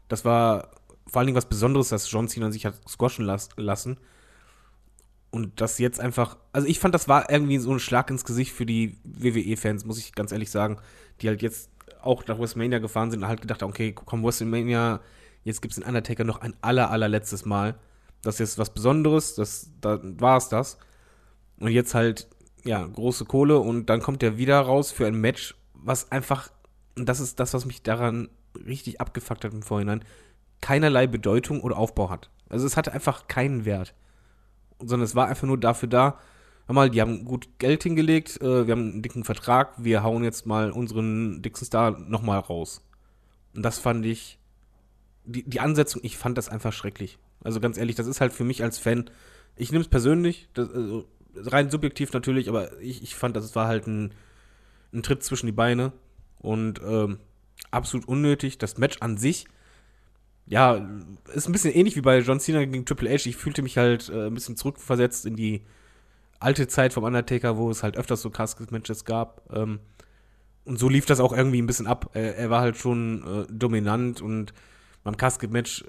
Das war vor allen Dingen was Besonderes, dass John Cena sich hat squashen las lassen. Und das jetzt einfach, also ich fand, das war irgendwie so ein Schlag ins Gesicht für die WWE-Fans, muss ich ganz ehrlich sagen, die halt jetzt auch nach WrestleMania gefahren sind und halt gedacht haben, okay, komm, WrestleMania, jetzt gibt es den Undertaker noch ein aller, allerletztes Mal das ist was Besonderes, das, da war es das. Und jetzt halt, ja, große Kohle und dann kommt er wieder raus für ein Match, was einfach, und das ist das, was mich daran richtig abgefuckt hat im Vorhinein, keinerlei Bedeutung oder Aufbau hat. Also es hatte einfach keinen Wert. Sondern es war einfach nur dafür da, hör mal, die haben gut Geld hingelegt, äh, wir haben einen dicken Vertrag, wir hauen jetzt mal unseren dicksten Star nochmal raus. Und das fand ich, die, die Ansetzung, ich fand das einfach schrecklich. Also ganz ehrlich, das ist halt für mich als Fan, ich nehme es persönlich, das, also rein subjektiv natürlich, aber ich, ich fand, das war halt ein, ein Tritt zwischen die Beine und ähm, absolut unnötig. Das Match an sich, ja, ist ein bisschen ähnlich wie bei John Cena gegen Triple H. Ich fühlte mich halt äh, ein bisschen zurückversetzt in die alte Zeit vom Undertaker, wo es halt öfters so Casket-Matches gab. Ähm, und so lief das auch irgendwie ein bisschen ab. Er, er war halt schon äh, dominant und beim Casket-Match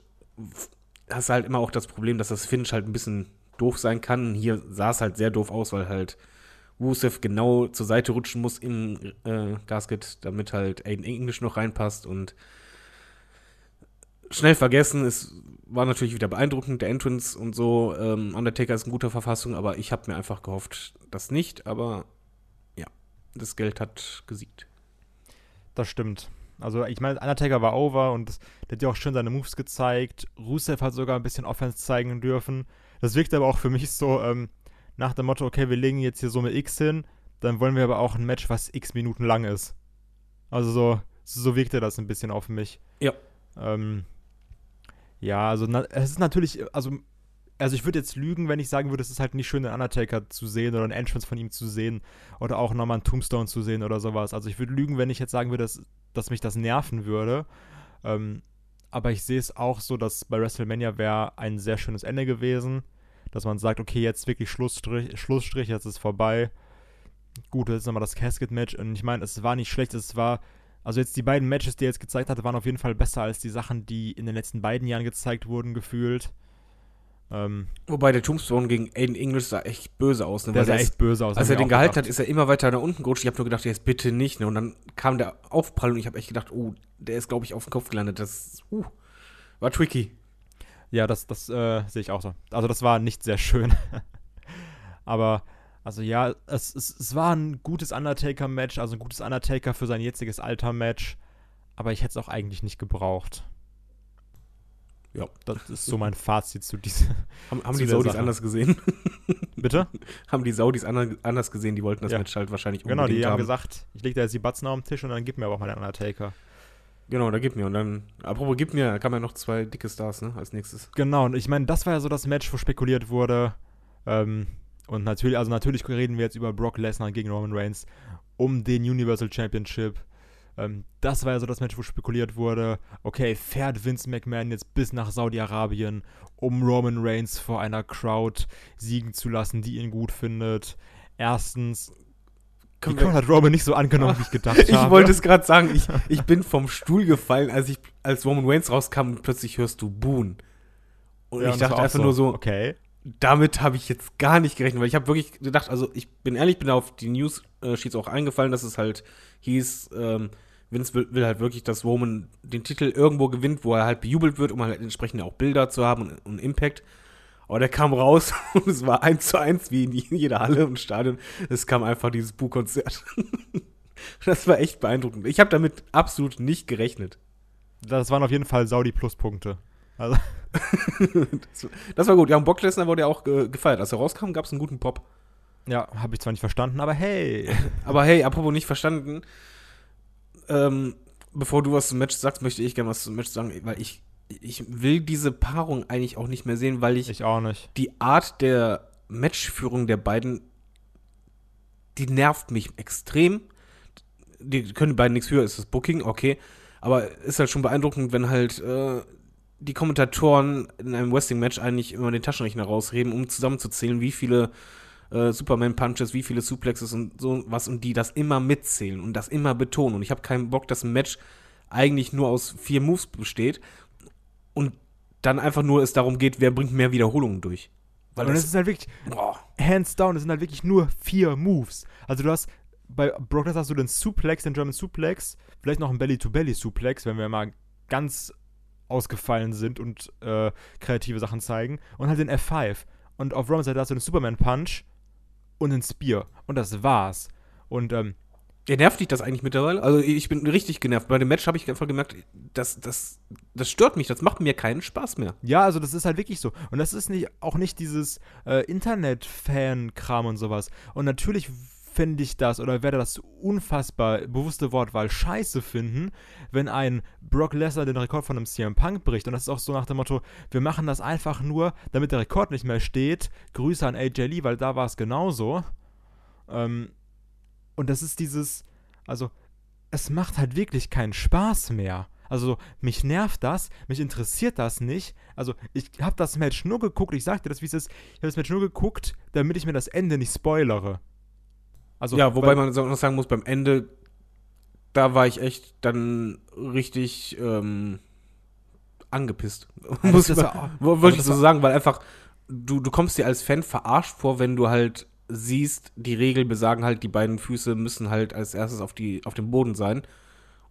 hast du halt immer auch das Problem, dass das Finish halt ein bisschen doof sein kann. Hier sah es halt sehr doof aus, weil halt Rusev genau zur Seite rutschen muss im äh, Gasket, damit halt Aiden English noch reinpasst und schnell vergessen. Es war natürlich wieder beeindruckend, der Entrance und so. Ähm, Undertaker ist in guter Verfassung, aber ich habe mir einfach gehofft, das nicht. Aber ja, das Geld hat gesiegt. Das stimmt. Also ich meine, Undertaker war over und der hat ja auch schön seine Moves gezeigt. Rusev hat sogar ein bisschen Offense zeigen dürfen. Das wirkt aber auch für mich so ähm, nach dem Motto, okay, wir legen jetzt hier Summe X hin, dann wollen wir aber auch ein Match, was X Minuten lang ist. Also so, so wirkte das ein bisschen auf mich. Ja. Ähm, ja, also na, es ist natürlich, also, also ich würde jetzt lügen, wenn ich sagen würde, es ist halt nicht schön, den Undertaker zu sehen oder ein Entrance von ihm zu sehen oder auch nochmal einen Tombstone zu sehen oder sowas. Also ich würde lügen, wenn ich jetzt sagen würde, dass, dass mich das nerven würde. Ähm, aber ich sehe es auch so, dass bei WrestleMania wäre ein sehr schönes Ende gewesen dass man sagt, okay, jetzt wirklich Schlussstrich, Schlussstrich, jetzt ist vorbei. Gut, jetzt ist nochmal das Casket-Match und ich meine, es war nicht schlecht, es war, also jetzt die beiden Matches, die er jetzt gezeigt hatte, waren auf jeden Fall besser als die Sachen, die in den letzten beiden Jahren gezeigt wurden, gefühlt. Ähm, Wobei der Tombstone gegen Aiden English sah echt böse aus. Ne? Der sah echt böse aus. Als er den gehalten hat, ist er immer weiter nach unten gerutscht. Ich habe nur gedacht, jetzt bitte nicht. Ne? Und dann kam der Aufprall und ich habe echt gedacht, oh, der ist, glaube ich, auf den Kopf gelandet. Das uh, war tricky. Ja, das, das äh, sehe ich auch so. Also das war nicht sehr schön. [LAUGHS] Aber, also ja, es, es, es war ein gutes Undertaker-Match, also ein gutes Undertaker für sein jetziges Alter-Match. Aber ich hätte es auch eigentlich nicht gebraucht. Ja, das ist so mein Fazit zu diesem. Haben, haben die Saudis Sache. anders gesehen? [LAUGHS] Bitte? haben die Saudis anders gesehen, die wollten das ja. Match halt wahrscheinlich Genau, die haben, haben gesagt, ich lege da jetzt die Batzen auf den Tisch und dann gib mir aber auch mal den Undertaker. Genau, da gib mir. Und dann, apropos gib mir, da kamen ja noch zwei dicke Stars, ne, als nächstes. Genau, und ich meine, das war ja so das Match, wo spekuliert wurde. Ähm, und natürlich, also natürlich reden wir jetzt über Brock Lesnar gegen Roman Reigns um den Universal Championship. Ähm, das war ja so das Match, wo spekuliert wurde, okay, fährt Vince McMahon jetzt bis nach Saudi-Arabien, um Roman Reigns vor einer Crowd siegen zu lassen, die ihn gut findet. Erstens, die Crowd hat Roman nicht so angenommen, wie ich gedacht [LAUGHS] ich habe. Ich wollte es gerade sagen, ich, ich bin vom Stuhl gefallen, als ich als Roman Reigns rauskam und plötzlich hörst du Boon. Und ja, ich und dachte einfach so, nur so, okay. Damit habe ich jetzt gar nicht gerechnet, weil ich habe wirklich gedacht, also ich bin ehrlich, bin auf die News-Sheets auch eingefallen, dass es halt hieß, ähm, Vince will, will, halt wirklich, dass Roman den Titel irgendwo gewinnt, wo er halt bejubelt wird, um halt entsprechend auch Bilder zu haben und, und Impact. Aber der kam raus [LAUGHS] und es war eins zu eins wie in [LAUGHS] jeder Halle und Stadion. Es kam einfach dieses Bu-Konzert. [LAUGHS] das war echt beeindruckend. Ich habe damit absolut nicht gerechnet. Das waren auf jeden Fall Saudi-Pluspunkte. Also. [LAUGHS] das, das, war gut. Ja, und Brock Lesnar wurde ja auch ge gefeiert. Als er rauskam, gab es einen guten Pop. Ja, habe ich zwar nicht verstanden, aber hey. [LAUGHS] aber hey, apropos nicht verstanden. Ähm, bevor du was zum Match sagst, möchte ich gerne was zum Match sagen, weil ich ich will diese Paarung eigentlich auch nicht mehr sehen, weil ich, ich auch nicht. die Art der Matchführung der beiden, die nervt mich extrem. Die können die beiden nichts für, ist das Booking, okay. Aber ist halt schon beeindruckend, wenn halt äh, die Kommentatoren in einem Wrestling-Match eigentlich immer den Taschenrechner rausreden, um zusammenzuzählen, wie viele äh, Superman-Punches, wie viele Suplexes und so was und die das immer mitzählen und das immer betonen. Und ich habe keinen Bock, dass ein Match eigentlich nur aus vier Moves besteht und dann einfach nur es darum geht, wer bringt mehr Wiederholungen durch. Weil und es ist halt wirklich, boah. hands down, es sind halt wirklich nur vier Moves. Also du hast, bei Brock hast du den Suplex, den German Suplex, vielleicht noch einen Belly-to-Belly-Suplex, wenn wir mal ganz ausgefallen sind und äh, kreative Sachen zeigen. Und halt den F5. Und auf Romans Seite hast du den Superman-Punch und den Spear. Und das war's. Und ähm, ja, nervt dich das eigentlich mittlerweile? Also ich bin richtig genervt. Bei dem Match habe ich einfach gemerkt, das, das, das stört mich, das macht mir keinen Spaß mehr. Ja, also das ist halt wirklich so. Und das ist nicht, auch nicht dieses äh, Internet-Fan-Kram und sowas. Und natürlich fände ich das oder werde das unfassbar bewusste Wortwahl scheiße finden, wenn ein Brock Lesnar den Rekord von einem CM Punk bricht. Und das ist auch so nach dem Motto, wir machen das einfach nur, damit der Rekord nicht mehr steht. Grüße an AJ Lee, weil da war es genauso. Ähm, und das ist dieses, also, es macht halt wirklich keinen Spaß mehr. Also mich nervt das, mich interessiert das nicht. Also ich habe das Match nur geguckt, ich sagte das, wie es ist, ich habe das Match nur geguckt, damit ich mir das Ende nicht spoilere. Also, ja, wobei man noch sagen muss, beim Ende, da war ich echt dann richtig ähm, angepisst. [LAUGHS] Muss ich mal, wollte ich so sagen, weil einfach, du, du kommst dir als Fan verarscht vor, wenn du halt siehst, die Regeln besagen halt, die beiden Füße müssen halt als erstes auf, die, auf dem Boden sein.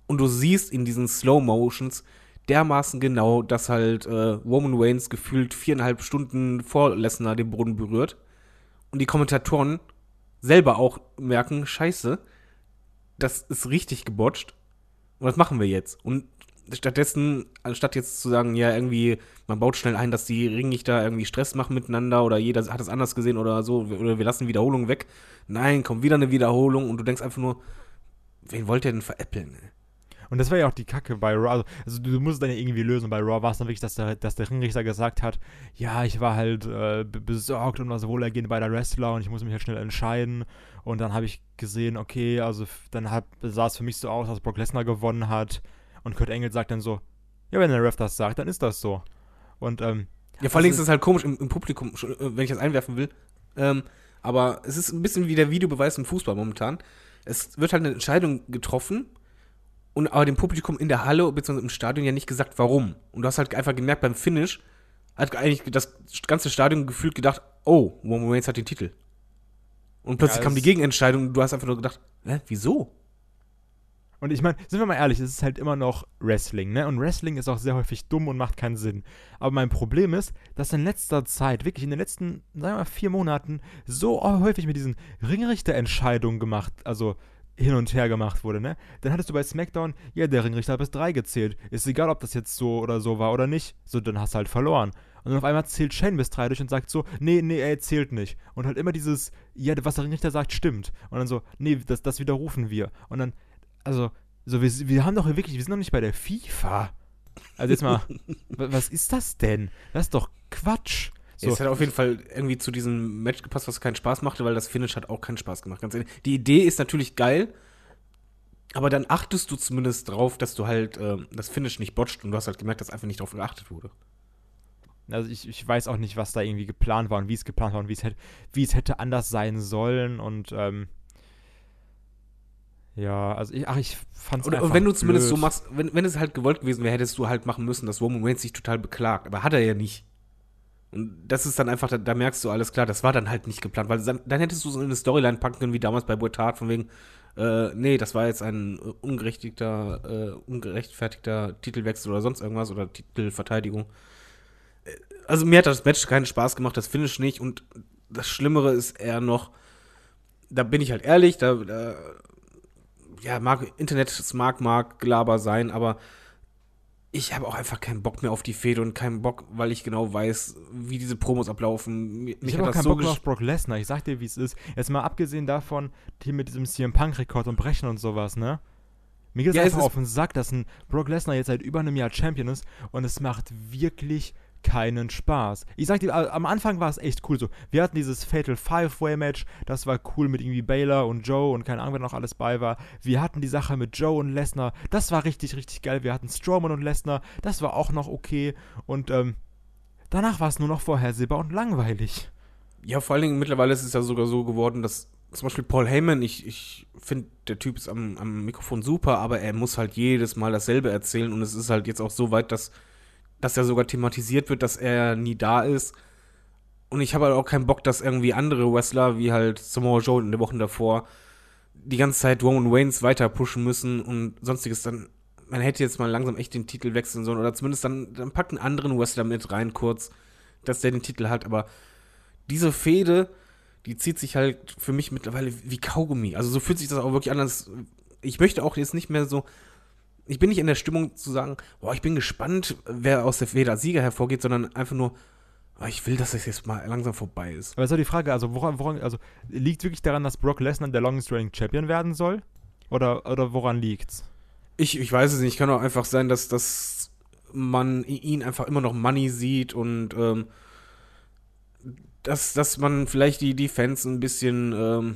Und du siehst in diesen Slow Motions dermaßen genau, dass halt äh, Roman Waynes gefühlt viereinhalb Stunden vor Lesnar den Boden berührt. Und die Kommentatoren selber auch merken, scheiße, das ist richtig gebotcht. Und was machen wir jetzt? Und stattdessen, anstatt jetzt zu sagen, ja, irgendwie, man baut schnell ein, dass die Ringrichter irgendwie Stress machen miteinander oder jeder hat es anders gesehen oder so, oder wir lassen Wiederholungen weg. Nein, kommt wieder eine Wiederholung und du denkst einfach nur, wen wollt ihr denn veräppeln? Und das war ja auch die Kacke bei Raw. Also, also du, musst es dann ja irgendwie lösen. Bei Raw war es dann wirklich, dass der, dass der Ringrichter gesagt hat, ja, ich war halt äh, besorgt um das Wohlergehen bei der Wrestler und ich muss mich halt schnell entscheiden. Und dann habe ich gesehen, okay, also dann hat, sah es für mich so aus, dass Brock Lesnar gewonnen hat. Und Kurt Engel sagt dann so, ja, wenn der Ref das sagt, dann ist das so. Und, ähm, Ja, vor allem ist es halt komisch im, im, Publikum, äh, wenn ich das einwerfen will. Ähm, aber es ist ein bisschen wie der Videobeweis im Fußball momentan. Es wird halt eine Entscheidung getroffen und aber dem Publikum in der Halle bzw. im Stadion ja nicht gesagt, warum. Und du hast halt einfach gemerkt, beim Finish hat eigentlich das ganze Stadion gefühlt gedacht, oh, Roman Reigns hat den Titel. Und plötzlich ja, kam die Gegenentscheidung und du hast einfach nur gedacht, hä, wieso? Und ich meine, sind wir mal ehrlich, es ist halt immer noch Wrestling, ne? Und Wrestling ist auch sehr häufig dumm und macht keinen Sinn. Aber mein Problem ist, dass in letzter Zeit, wirklich in den letzten, sagen wir mal, vier Monaten, so häufig mit diesen Ringrichterentscheidungen gemacht, also hin und her gemacht wurde, ne? Dann hattest du bei SmackDown, ja, der Ringrichter hat bis drei gezählt. Ist egal, ob das jetzt so oder so war oder nicht. So, dann hast du halt verloren. Und dann auf einmal zählt Shane bis drei durch und sagt so, nee, nee, er zählt nicht. Und halt immer dieses, ja, was der Ringrichter sagt, stimmt. Und dann so, nee, das, das widerrufen wir. Und dann also, so, wir, wir haben doch wirklich, wir sind noch nicht bei der FIFA. Also jetzt mal, [LAUGHS] was ist das denn? Das ist doch Quatsch. So. Es hat auf jeden Fall irgendwie zu diesem Match gepasst, was keinen Spaß machte, weil das Finish hat auch keinen Spaß gemacht. Ganz ehrlich. Die Idee ist natürlich geil, aber dann achtest du zumindest drauf, dass du halt äh, das Finish nicht botcht und du hast halt gemerkt, dass einfach nicht darauf geachtet wurde. Also ich, ich weiß auch nicht, was da irgendwie geplant war und wie es geplant war und wie es hätte, wie es hätte anders sein sollen und ähm, ja, also ich, ach, ich fand's Oder wenn du zumindest so machst, wenn, wenn es halt gewollt gewesen wäre, hättest du halt machen müssen, dass Roman Reigns sich total beklagt. Aber hat er ja nicht. Und das ist dann einfach, da, da, merkst du alles klar, das war dann halt nicht geplant, weil dann, dann hättest du so eine Storyline packen können, wie damals bei Boetard, von wegen, äh, nee, das war jetzt ein äh, ungerechtigter, äh, ungerechtfertigter Titelwechsel oder sonst irgendwas oder Titelverteidigung. Äh, also mir hat das Match keinen Spaß gemacht, das Finish nicht und das Schlimmere ist eher noch, da bin ich halt ehrlich, da, da ja, mag Internet, mag, mag Gelaber sein, aber ich habe auch einfach keinen Bock mehr auf die Fehde und keinen Bock, weil ich genau weiß, wie diese Promos ablaufen. Mich ich habe auch keinen so Bock mehr auf Brock Lesnar. Ich sag dir, wie es ist. Jetzt mal abgesehen davon, hier mit diesem CM Punk-Rekord und Brechen und sowas, ne? Mir geht es ja, einfach auf den Sack, dass ein Brock Lesnar jetzt seit über einem Jahr Champion ist und es macht wirklich keinen Spaß. Ich sag dir, am Anfang war es echt cool so. Wir hatten dieses Fatal Five-Way-Match, das war cool mit irgendwie Baylor und Joe und keine Ahnung, wer noch alles bei war. Wir hatten die Sache mit Joe und Lesnar, das war richtig, richtig geil. Wir hatten Strowman und Lesnar, das war auch noch okay. Und ähm, danach war es nur noch vorhersehbar und langweilig. Ja, vor allen Dingen mittlerweile ist es ja sogar so geworden, dass zum Beispiel Paul Heyman, ich, ich finde, der Typ ist am, am Mikrofon super, aber er muss halt jedes Mal dasselbe erzählen und es ist halt jetzt auch so weit, dass dass ja sogar thematisiert wird, dass er nie da ist. Und ich habe halt auch keinen Bock, dass irgendwie andere Wrestler, wie halt Samoa Joe in den Wochen davor, die ganze Zeit Roman Waynes weiter pushen müssen und sonstiges. Dann, man hätte jetzt mal langsam echt den Titel wechseln sollen oder zumindest dann, dann packt einen anderen Wrestler mit rein kurz, dass der den Titel hat. Aber diese Fehde, die zieht sich halt für mich mittlerweile wie Kaugummi. Also so fühlt sich das auch wirklich an, als ich möchte auch jetzt nicht mehr so ich bin nicht in der Stimmung zu sagen, boah, ich bin gespannt, wer aus der Feder Sieger hervorgeht, sondern einfach nur, oh, ich will, dass es jetzt mal langsam vorbei ist. Aber ist die Frage, also woran, woran, also liegt wirklich daran, dass Brock Lesnar der Longest Reigning Champion werden soll? Oder, oder woran liegt's? Ich, ich weiß es nicht. Kann auch einfach sein, dass, dass man ihn einfach immer noch Money sieht und ähm, dass, dass man vielleicht die, die Fans ein bisschen ähm,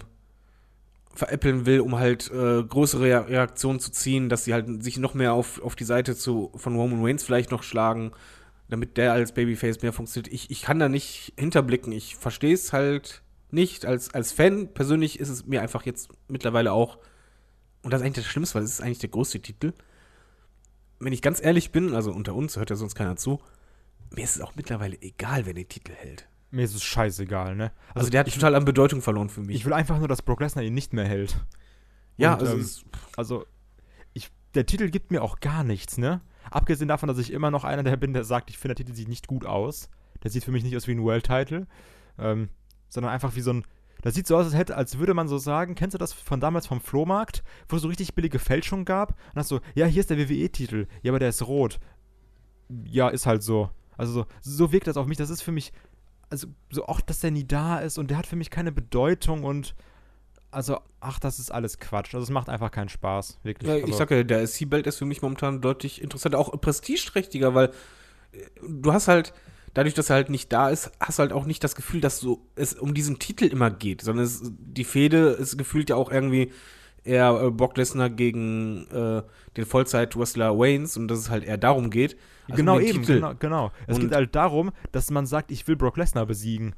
veräppeln will, um halt äh, größere Rea- Reaktionen zu ziehen, dass sie halt sich noch mehr auf, auf die Seite zu, von Roman Reigns vielleicht noch schlagen, damit der als Babyface mehr funktioniert. Ich, ich kann da nicht hinterblicken. Ich verstehe es halt nicht. Als, als Fan persönlich ist es mir einfach jetzt mittlerweile auch, und das ist eigentlich das Schlimmste, weil es ist eigentlich der größte Titel. Wenn ich ganz ehrlich bin, also unter uns hört ja sonst keiner zu, mir ist es auch mittlerweile egal, wer den Titel hält. Mir ist es scheißegal, ne? Also, der hat ich, total an Bedeutung verloren für mich. ich will einfach nur, dass Brock Lesnar ihn nicht mehr hält. ja, und, also ähm, Also, ich, der Titel gibt mir auch gar nichts, ne? Abgesehen davon, dass ich immer noch einer der bin, der sagt, ich finde, der Titel sieht nicht gut aus. Der sieht für mich nicht aus wie ein World-Title, ähm, sondern einfach wie so ein. Das sieht so aus, als, hätte, als würde man so sagen, kennst du das von damals vom Flohmarkt, wo es so richtig billige Fälschung gab? Und hast so, ja, hier ist der WWE-Titel, ja, aber der ist rot. Ja, ist halt so. Also so, so wirkt das auf mich. Das ist für mich, also so auch, dass der nie da ist und der hat für mich keine Bedeutung und also, ach, das ist alles Quatsch. Also es macht einfach keinen Spaß, wirklich. Ja, also, ich sag ja, der SC-Belt ist für mich momentan deutlich interessanter, auch prestigeträchtiger, weil äh, du hast halt, dadurch, dass er halt nicht da ist, hast du halt auch nicht das Gefühl, dass so es um diesen Titel immer geht, sondern es, die Fehde ist gefühlt ja auch irgendwie eher äh, Brock Lesnar gegen äh, den Vollzeit-Wrestler Waynes und dass es halt eher darum geht. als genau um eben, Titel. genau, genau. Es Und- geht halt darum, dass man sagt, ich will Brock Lesnar besiegen.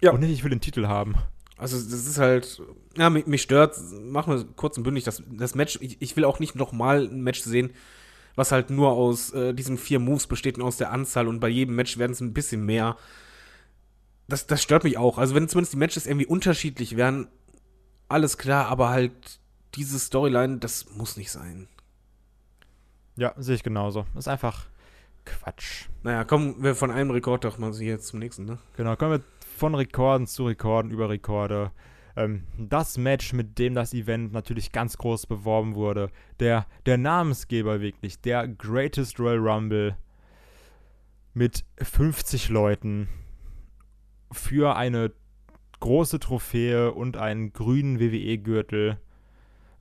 Ja. Und nicht, ich will den Titel haben. Also das ist halt, ja, mich, mich stört, machen wir kurz und bündig, das, das Match, ich, ich will auch nicht nochmal ein Match sehen, was halt nur aus äh, diesen vier Moves besteht und aus der Anzahl und bei jedem Match werden es ein bisschen mehr. Das, das stört mich auch. Also wenn zumindest die Matches irgendwie unterschiedlich wären, alles klar, aber halt diese Storyline, das muss nicht sein. Ja, sehe ich genauso. Ist einfach Quatsch. Naja, kommen wir von einem Rekord doch mal hier zum nächsten, ne? Genau, kommen wir von Rekorden zu Rekorden über Rekorde. Ähm, das Match, mit dem das Event natürlich ganz groß beworben wurde. Der, der Namensgeber wirklich, der Greatest Royal Rumble mit 50 Leuten für eine große Trophäe und einen grünen WWE-Gürtel.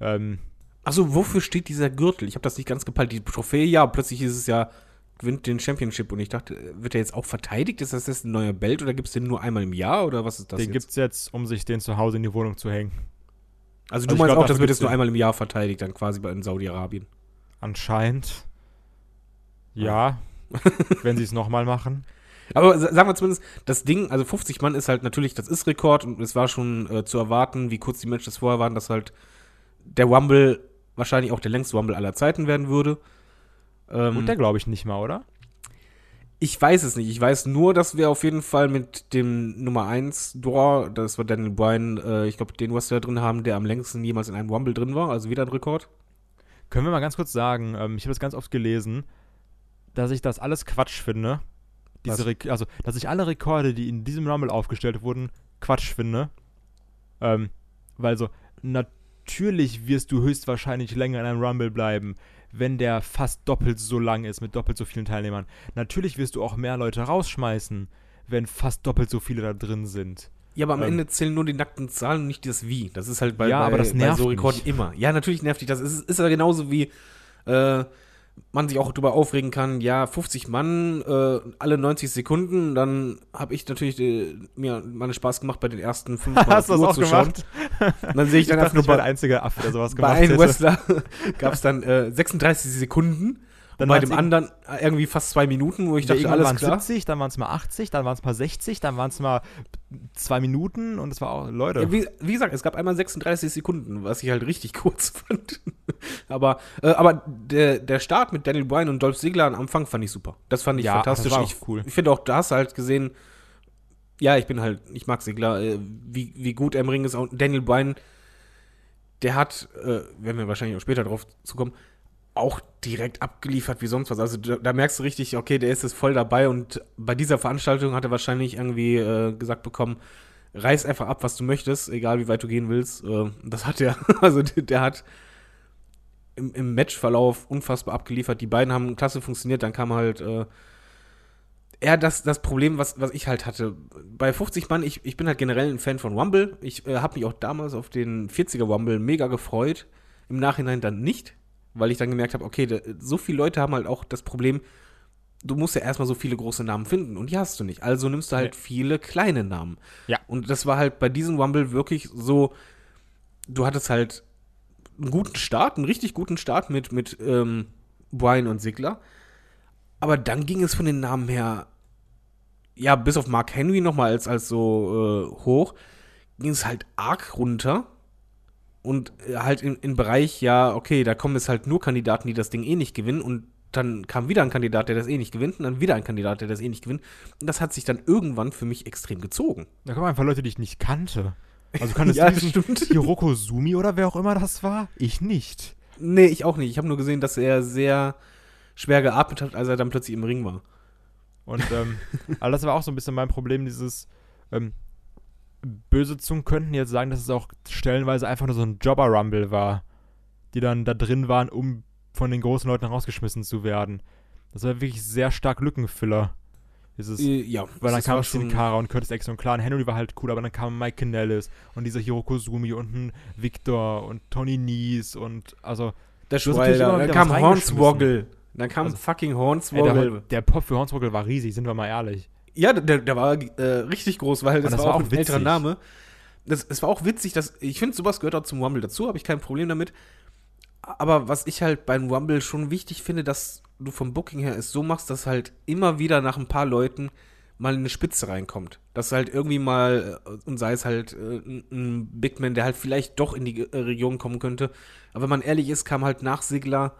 Ähm, Achso, wofür steht dieser Gürtel? Ich habe das nicht ganz gepeilt. Die Trophäe, ja, plötzlich ist es ja, gewinnt den Championship und ich dachte, wird der jetzt auch verteidigt? Ist das jetzt ein neuer Belt oder gibt es den nur einmal im Jahr oder was ist das den jetzt? gibt es jetzt, um sich den zu Hause in die Wohnung zu hängen. also du also meinst glaub, auch, das wird jetzt nur einmal im Jahr verteidigt, dann quasi bei in Saudi-Arabien. Anscheinend. Ja, [LAUGHS] wenn sie es nochmal machen. Aber sa- sagen wir zumindest, das Ding, also 50 Mann ist halt natürlich, das ist Rekord und es war schon äh, zu erwarten, wie kurz die Matches vorher waren, dass halt der Rumble wahrscheinlich auch der längste Rumble aller Zeiten werden würde. Ähm, Und der glaube ich nicht mal, oder? Ich weiß es nicht. Ich weiß nur, dass wir auf jeden Fall mit dem Nummer 1 Draw, das war Daniel Bryan, äh, ich glaube, den was wir da drin haben, der am längsten jemals in einem Rumble drin war, also wieder ein Rekord. Können wir mal ganz kurz sagen, ähm, ich habe das ganz oft gelesen, dass ich das alles Quatsch finde. Diese? Rek also, dass ich alle Rekorde, die in diesem Rumble aufgestellt wurden, Quatsch finde. Ähm, weil so, natürlich wirst du höchstwahrscheinlich länger in einem Rumble bleiben, wenn der fast doppelt so lang ist, mit doppelt so vielen Teilnehmern. Natürlich wirst du auch mehr Leute rausschmeißen, wenn fast doppelt so viele da drin sind. Ja, aber am Ähm. Ende zählen nur die nackten Zahlen und nicht das Wie. Das ist halt bei, Ja, bei, aber das bei nervt so Rekorden mich. immer. Ja, natürlich nervt dich das. Es ist, ist aber genauso wie äh, man sich auch darüber aufregen kann, ja, 50 Mann, äh, alle 90 Sekunden, dann habe ich natürlich äh, mir mal Spaß gemacht, bei den ersten fünf [LAUGHS] Mal Hast du das auch zu schauen. gemacht? Und dann sehe ich [LAUGHS] Ich dann dachte, einfach nur ich war der bei, einzige Affe, der sowas bei gemacht einem hätte. Wrestler [LAUGHS] gab es dann äh, 36 Sekunden Dann bei dem anderen äh, irgendwie fast zwei Minuten, wo ich dachte, alles waren klar. 70, dann waren es mal 80, dann waren es mal 60, dann waren es mal zwei Minuten und es war auch, Leute. Ja, wie, wie gesagt, es gab einmal 36 Sekunden, was ich halt richtig [LAUGHS] kurz fand. aber äh, aber der, der Start mit Daniel Bryan und Dolph Ziggler am Anfang fand ich super. Das fand ich Ja, fantastisch. ich cool. ich finde auch, da hast du halt gesehen, ja, ich bin halt, ich mag Ziggler, äh, wie, wie gut er im Ring ist. Und Daniel Bryan, der hat, äh, werden wir wahrscheinlich auch später drauf zukommen, auch direkt abgeliefert wie sonst was. Also da, da merkst du richtig, okay, der ist jetzt voll dabei und bei dieser Veranstaltung hat er wahrscheinlich irgendwie äh, gesagt bekommen, reiß einfach ab, was du möchtest, egal wie weit du gehen willst. Äh, das hat er. [LAUGHS] Also der, der hat im, im Matchverlauf unfassbar abgeliefert. Die beiden haben klasse funktioniert. Dann kam halt äh, eher das, das Problem, was, was ich halt hatte. Bei 50 Mann, ich, ich bin halt generell ein Fan von Rumble. Ich äh, habe mich auch damals auf den 40er Rumble mega gefreut. Im Nachhinein dann nicht, weil ich dann gemerkt habe, okay, da, so viele Leute haben halt auch das Problem, du musst ja erstmal so viele große Namen finden und die hast du nicht. Also nimmst du halt viele kleine Namen. Ja. Und das war halt bei diesem Rumble wirklich so, du hattest halt einen guten Start, einen richtig guten Start mit, mit ähm, Brian und Sigler. Aber dann ging es von den Namen her, ja, bis auf Mark Henry nochmal als, als so äh, hoch, ging es halt arg runter. Und äh, halt im, im Bereich, ja, okay, da kommen jetzt halt nur Kandidaten, die das Ding eh nicht gewinnen. Und dann kam wieder ein Kandidat, der das eh nicht gewinnt. Und dann wieder ein Kandidat, der das eh nicht gewinnt. Und das hat sich dann irgendwann für mich extrem gezogen. Da kommen einfach Leute, die ich nicht kannte. Also kann [LAUGHS] es Ja, diesen stimmt. [LAUGHS] Hiroko Sumi oder wer auch immer das war? Ich nicht. Nee, ich auch nicht. Ich habe nur gesehen, dass er sehr schwer geatmet hat, als er dann plötzlich im Ring war. Und ähm, aber [LAUGHS] das war auch so ein bisschen mein Problem, dieses ähm, böse Zungen könnten jetzt sagen, dass es auch stellenweise einfach nur so ein Jobber-Rumble war, die dann da drin waren, um von den großen Leuten rausgeschmissen zu werden. Das war wirklich sehr stark Lückenfiller. Dieses, Äh, ja, weil dann kam Sin Cara und Curtis Axel und klar, und Henry war halt cool, aber dann kam Mike Kanellis und dieser Hiroko Sumi und ein Victor und Tony Nies und also Der Schweiler. Dann kam. Hornswoggle. Dann kam Also- fucking ey, Hornswoggle. der, der Pop für Hornswoggle war riesig, sind wir mal ehrlich. Ja, der, der war äh, richtig groß, weil das, das war auch auch ein älterer. Name. Das, es war auch witzig, dass ich finde, sowas gehört auch zum Rumble dazu, habe ich kein Problem damit. Aber was ich halt beim Rumble schon wichtig finde, dass du vom Booking her es so machst, dass halt immer wieder nach ein paar Leuten mal eine Spitze reinkommt. Dass halt irgendwie mal, äh, und sei es halt äh, ein- ein Big Man, der halt vielleicht doch in die äh, Region kommen könnte. Aber wenn man ehrlich ist, kam halt nach Sigler,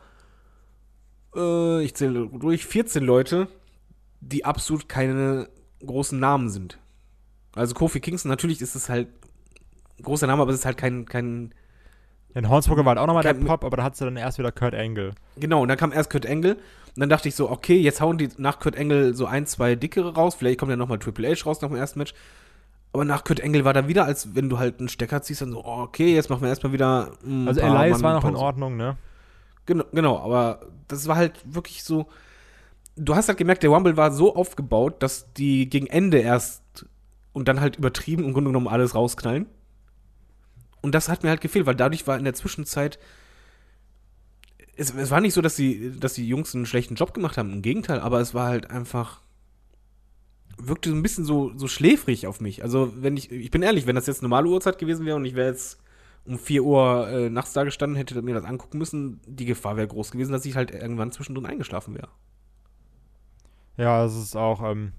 äh, ich zähle durch, 14 Leute, die absolut keine großen Namen sind. Also Kofi Kingston, natürlich ist es halt ein großer Name, aber es ist halt kein, kein In Hornswoggle war halt auch nochmal der Pop, aber da hat sie dann erst wieder Kurt Angle. Genau, und dann kam erst Kurt Angle. Und dann dachte ich so, okay, jetzt hauen die nach Kurt Angle so ein, zwei dickere raus. Vielleicht kommt ja nochmal Triple H raus nach dem ersten Match. Aber nach Kurt Angle war da wieder, als wenn du halt einen Stecker ziehst, dann so, oh, okay, jetzt machen wir erstmal wieder. Also Elias war noch in. Ordnung, ne? Genau, genau, aber das war halt wirklich so. Du hast halt gemerkt, der Rumble war so aufgebaut, dass die gegen Ende erst und dann halt übertrieben im Grunde genommen alles rausknallen. Und das hat mir halt gefehlt, weil dadurch war in der Zwischenzeit. Es, es war nicht so, dass die, dass die Jungs einen schlechten Job gemacht haben, im Gegenteil, aber es war halt einfach. wirkte so ein bisschen so, so schläfrig auf mich. Also, wenn ich, ich bin ehrlich, wenn das jetzt normale Uhrzeit gewesen wäre und ich wäre jetzt um 4 Uhr äh, nachts da gestanden, hätte mir das angucken müssen, die Gefahr wäre groß gewesen, dass ich halt irgendwann zwischendrin eingeschlafen wäre. Ja, es ist auch, ähm,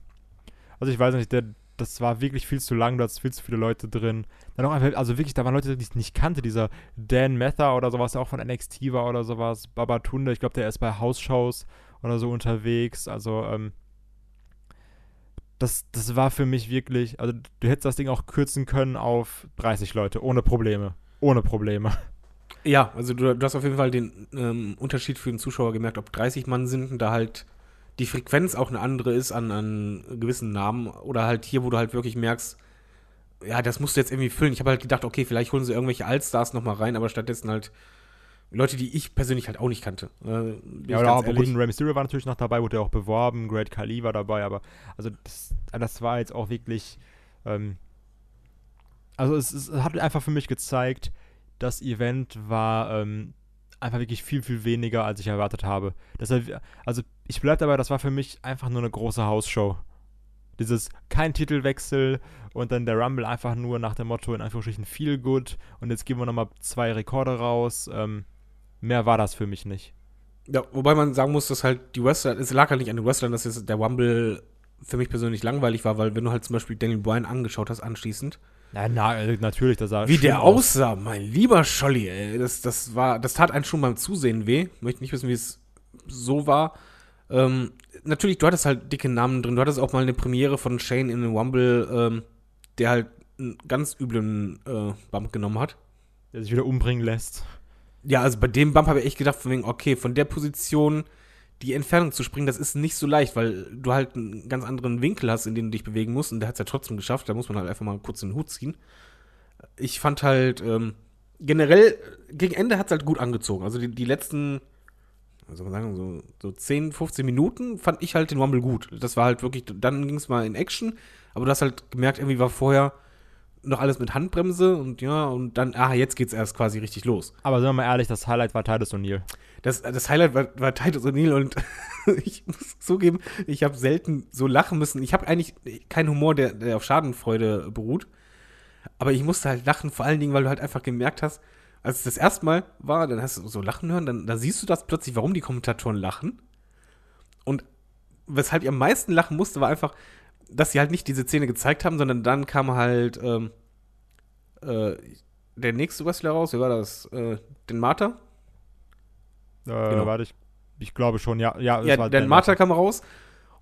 also ich weiß nicht, der, das war wirklich viel zu lang, da hattest viel zu viele Leute drin. Dann auch einfach, also wirklich, da waren Leute, die ich nicht kannte, dieser Dan Mather oder sowas, der auch von NXT war oder sowas, Babatunde, ich glaube, der ist bei House-Shows oder so unterwegs, also, ähm, das, das war für mich wirklich, also du hättest das Ding auch kürzen können auf 30 Leute, ohne Probleme. Ohne Probleme. Ja, also du, du hast auf jeden Fall den ähm, Unterschied für den Zuschauer gemerkt, ob 30 Mann sind und da halt die Frequenz auch eine andere ist an, an gewissen Namen oder halt hier, wo du halt wirklich merkst, ja, das musst du jetzt irgendwie füllen. Ich habe halt gedacht, okay, vielleicht holen sie irgendwelche Allstars noch mal rein, aber stattdessen halt Leute, die ich persönlich halt auch nicht kannte. Äh, Ja, oder auch ehrlich. gut, Rey Mysterio war natürlich noch dabei, wurde ja auch beworben, Great Khali war dabei, aber also das, das war jetzt auch wirklich, ähm, also es, es hat einfach für mich gezeigt, das Event war ähm, einfach wirklich viel, viel weniger, als ich erwartet habe. Deshalb, also ich bleibe dabei, das war für mich einfach nur eine große Hausshow. Dieses kein Titelwechsel und dann der Rumble einfach nur nach dem Motto in Anführungsstrichen feel good und jetzt geben wir nochmal zwei Rekorde raus. Ähm, mehr war das für mich nicht. Ja, wobei man sagen muss, dass halt die Wrestler, es lag halt nicht an den Wrestlern, dass jetzt der Rumble für mich persönlich langweilig war, weil wenn du halt zum Beispiel Daniel Bryan angeschaut hast anschließend, Ja, na, äh, natürlich, das sah wie der aus. aussah, mein lieber Scholli, ey, das, das war, das tat einen schon beim Zusehen weh. Möchte nicht wissen, wie es so war. Ähm, natürlich, du hattest halt dicke Namen drin. Du hattest auch mal eine Premiere von Shane in den Rumble, ähm, der halt einen ganz üblen äh, Bump genommen hat. Der sich wieder umbringen lässt. Ja, also bei dem Bump habe ich echt gedacht, von wegen, okay, von der Position die Entfernung zu springen, das ist nicht so leicht, weil du halt einen ganz anderen Winkel hast, in dem du dich bewegen musst. Und der hat es ja trotzdem geschafft. Da muss man halt einfach mal kurz den Hut ziehen. Ich fand halt, ähm, generell, gegen Ende hat es halt gut angezogen. Also die, die letzten, man sagen, so, so 10, 15 Minuten fand ich halt den Rumble gut. Das war halt wirklich, dann ging es mal in Action, aber du hast halt gemerkt, irgendwie war vorher noch alles mit Handbremse und ja, und dann, ah, jetzt geht's erst quasi richtig los. Aber sind wir mal ehrlich, das Highlight war Titus O'Neill. Das, das Highlight war, war Titus O'Neill und [LAUGHS] ich muss zugeben, ich habe selten so lachen müssen. Ich habe eigentlich keinen Humor, der, der auf Schadenfreude beruht. Aber ich musste halt lachen, vor allen Dingen, weil du halt einfach gemerkt hast, als es das erste Mal war, dann hast du so Lachen hören, dann, dann siehst du das plötzlich, warum die Kommentatoren lachen. Und weshalb ich am meisten lachen musste, war einfach, dass sie halt nicht diese Szene gezeigt haben, sondern dann kam halt ähm, äh, der nächste Wrestler raus, wie war das? Äh, den Martha? Äh, Genau. Warte, ich, ich glaube schon, ja. Ja, Ja, Dan Martha kam raus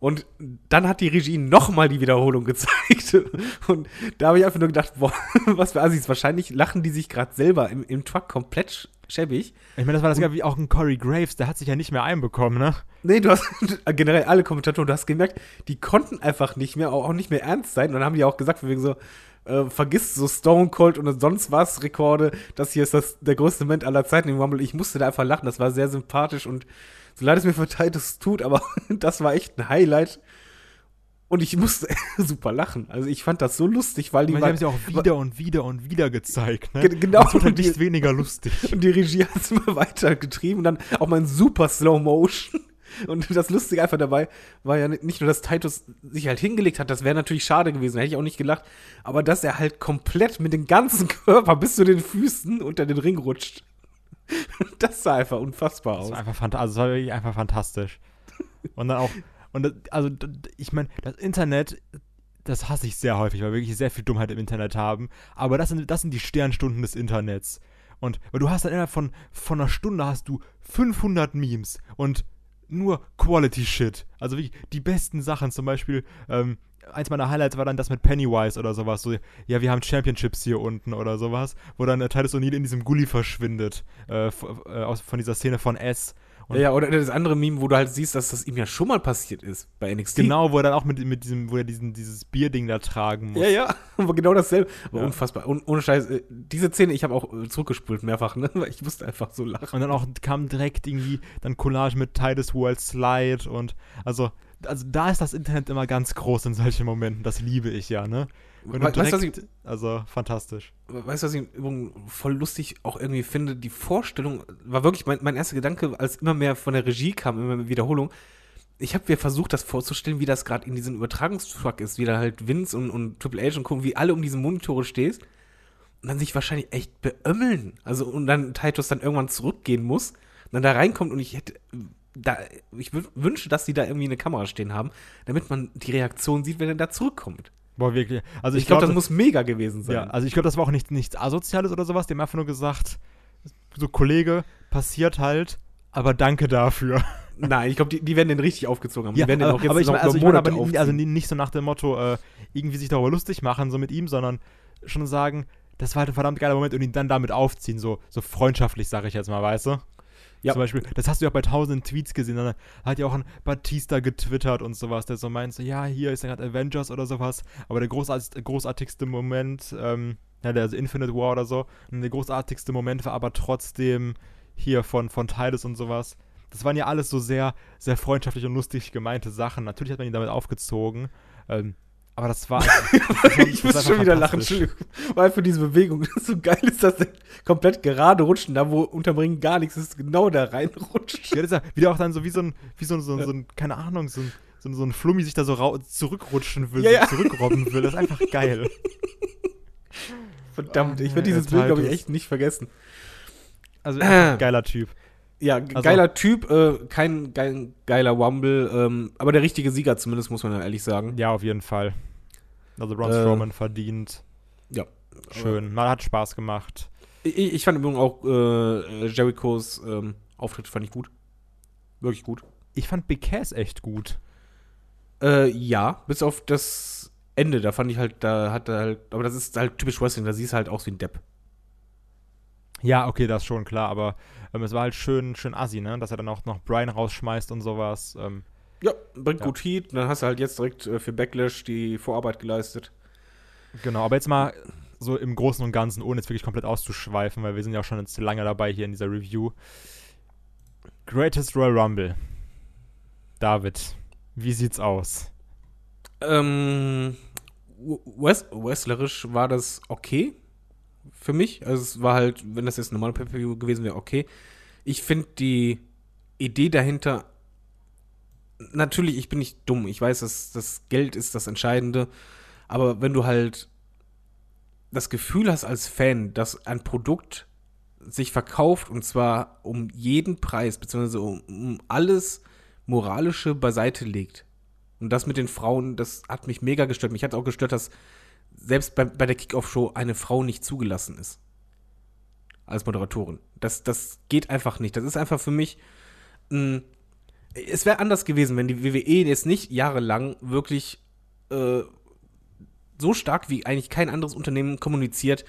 und dann hat die Regie nochmal die Wiederholung gezeigt. [LAUGHS] Und da habe ich einfach nur gedacht, boah, [LAUGHS] was für Assis. Wahrscheinlich lachen die sich gerade selber im, im Truck komplett sch- schäbig. Ich meine, das war das ja wie auch ein Corey Graves, der hat sich ja nicht mehr einbekommen, ne? Nee, du hast [LAUGHS] generell alle Kommentatoren, du hast gemerkt, die konnten einfach nicht mehr, auch, auch nicht mehr ernst sein. Und dann haben die auch gesagt, von wegen so, äh, vergiss so Stone Cold und sonst was Rekorde. Das hier ist das, der größte Moment aller Zeiten im Rumble. Ich musste da einfach lachen. Das war sehr sympathisch und so leid es mir für Titus tut, aber [LAUGHS] das war echt ein Highlight. Und ich musste [LAUGHS] super lachen. Also ich fand das so lustig, weil die meine, die haben sie auch wieder und wieder und wieder gezeigt, ne? Ge- genau, Das wird halt nicht weniger lustig. [LAUGHS] Und die Regie hat es immer weiter getrieben und dann auch mal in super Slow Motion. Und das Lustige einfach dabei war ja nicht nur, dass Titus sich halt hingelegt hat, das wäre natürlich schade gewesen, hätte ich auch nicht gelacht, aber dass er halt komplett mit dem ganzen Körper bis zu den Füßen unter den Ring rutscht. [LAUGHS] Das sah einfach unfassbar Das aus. war einfach fantastisch, also das war wirklich einfach fantastisch. Und dann auch, und das, also ich meine, das Internet, das hasse ich sehr häufig, weil wir wirklich sehr viel Dummheit im Internet haben. Aber das sind, das sind die Sternstunden des Internets. Und weil du hast dann innerhalb von, von einer Stunde hast du 500 Memes und nur Quality Shit. Also wirklich die besten Sachen, zum Beispiel, ähm, eins meiner Highlights war dann das mit Pennywise oder sowas. So, ja, wir haben Championships hier unten oder sowas, wo dann äh, Titus O'Neill in diesem Gully verschwindet, äh, äh, aus, von dieser Szene von S. Und Ja, oder das andere Meme, wo du halt siehst, dass das ihm ja schon mal passiert ist bei NXT. Genau, wo er dann auch mit, mit diesem, wo er diesen, dieses Bierding da tragen muss. Ja, ja, [LAUGHS] aber genau dasselbe. Aber Ja. unfassbar. Und, ohne Scheiß, äh, diese Szene, ich habe auch äh, zurückgespult mehrfach, ne? [LAUGHS] Weil ich musste einfach so lachen. Und dann auch kam direkt irgendwie dann Collage mit Titus World Slide und also, also da ist das Internet immer ganz groß in solchen Momenten. Das liebe ich ja, ne? Wenn weißt du, was direkt, also fantastisch. Weißt du, was ich übrigens voll lustig auch irgendwie finde? Die Vorstellung war wirklich mein, mein erster Gedanke, als immer mehr von der Regie kam, immer mehr Wiederholung. Ich habe mir versucht, das vorzustellen, wie das gerade in diesem Übertragungstruck ist, wie da halt Vince und, und Triple H und gucken, wie alle um diese Monitore stehst und dann sich wahrscheinlich echt beömmeln. Also und dann Titus dann irgendwann zurückgehen muss, dann da reinkommt und ich hätte da, ich wü- wünsche, dass die da irgendwie eine Kamera stehen haben, damit man die Reaktion sieht, wenn er da zurückkommt. Boah, wirklich. Also Ich, ich, glaube, glaube, das muss mega gewesen sein. Ja, also ich glaube, das war auch nicht, nichts Asoziales oder sowas. Die haben einfach nur gesagt, so Kollege, passiert halt, aber danke dafür. [LAUGHS] Nein, ich glaube, die, die werden den richtig aufgezogen haben. Ja, die werden den auch jetzt aber ich noch meine, also ich mein, aber aufziehen. also nicht so nach dem Motto, äh, irgendwie sich darüber lustig machen, so mit ihm, sondern schon sagen, das war halt ein verdammt geiler Moment und ihn dann damit aufziehen, so, so freundschaftlich, sage ich jetzt mal, weißt du? Ja. Zum Beispiel, das hast du ja auch bei tausenden Tweets gesehen, dann hat ja auch ein Batista getwittert und sowas, der so meint, so, ja, hier ist ja gerade Avengers oder sowas, aber der großartigste, großartigste Moment, ähm, ja, der also Infinite War oder so, der großartigste Moment war aber trotzdem hier von, von Titus und sowas. Das waren ja alles so sehr, sehr freundschaftlich und lustig gemeinte Sachen. Natürlich hat man ihn damit aufgezogen, ähm, aber das war. [LAUGHS] das war- ich muss schon wieder lachen. Entschuldigung. Weil für diese Bewegung, [LAUGHS] das so geil ist, dass der komplett gerade rutschen, da wo unterm Ring gar nichts ist, genau da reinrutscht. Ja, das ist ja wieder auch dann so wie so ein, wie so ein, so ein, so ein keine Ahnung, so ein, so ein, so ein Flummi sich da so zurückrutschen will, Ja, so ja. zurückrobben will. Das ist einfach geil. [LAUGHS] Verdammt, ich werde dieses jetzt Bild, halt glaube ich, echt nicht vergessen. Also Äh. [CLEARS THROAT] geiler Typ. Ja, Also- geiler Typ, äh, kein geil, geiler Wumble, ähm, aber der richtige Sieger zumindest, muss man ja ehrlich sagen. Ja, auf jeden Fall. Also Braun Äh, Strowman verdient. Ja. Schön. Man hat Spaß gemacht. Ich, ich fand übrigens auch äh, Jerichos ähm, Auftritt fand ich gut. Wirklich gut. Ich fand Big Cass echt gut. Äh, ja, bis auf das Ende, da fand ich halt, da hat er halt, aber das ist halt typisch Wrestling, da siehst du halt aus wie ein Depp. Ja, okay, das ist schon klar, aber ähm, es war halt schön, schön assi, ne? Dass er dann auch noch Brian rausschmeißt und sowas. Ähm, Ja, bringt Ja. gut Heat, dann hast du halt jetzt direkt äh, für Backlash die Vorarbeit geleistet. genau, aber jetzt mal so im Großen und Ganzen, ohne jetzt wirklich komplett auszuschweifen, weil wir sind ja auch schon jetzt lange dabei hier in dieser Review. Greatest Royal Rumble. David, wie sieht's aus? Ähm, West wrestlerisch war das okay für mich. Also es war halt, wenn das jetzt ein normaler Pay-Per-View gewesen wäre, okay. Ich finde die Idee dahinter, natürlich, ich bin nicht dumm. Ich weiß, dass das Geld ist das Entscheidende. Aber wenn du halt das Gefühl hast als Fan, dass ein Produkt sich verkauft und zwar um jeden Preis, beziehungsweise um, um alles Moralische beiseite legt. Und das mit den Frauen, das hat mich mega gestört. Mich hat auch gestört, dass selbst bei, bei der Kickoff-Show eine Frau nicht zugelassen ist. Als Moderatorin. Das, das geht einfach nicht. Das ist einfach für mich. Mh, es wäre anders gewesen, wenn die WWE jetzt nicht jahrelang wirklich äh, so stark wie eigentlich kein anderes Unternehmen kommuniziert.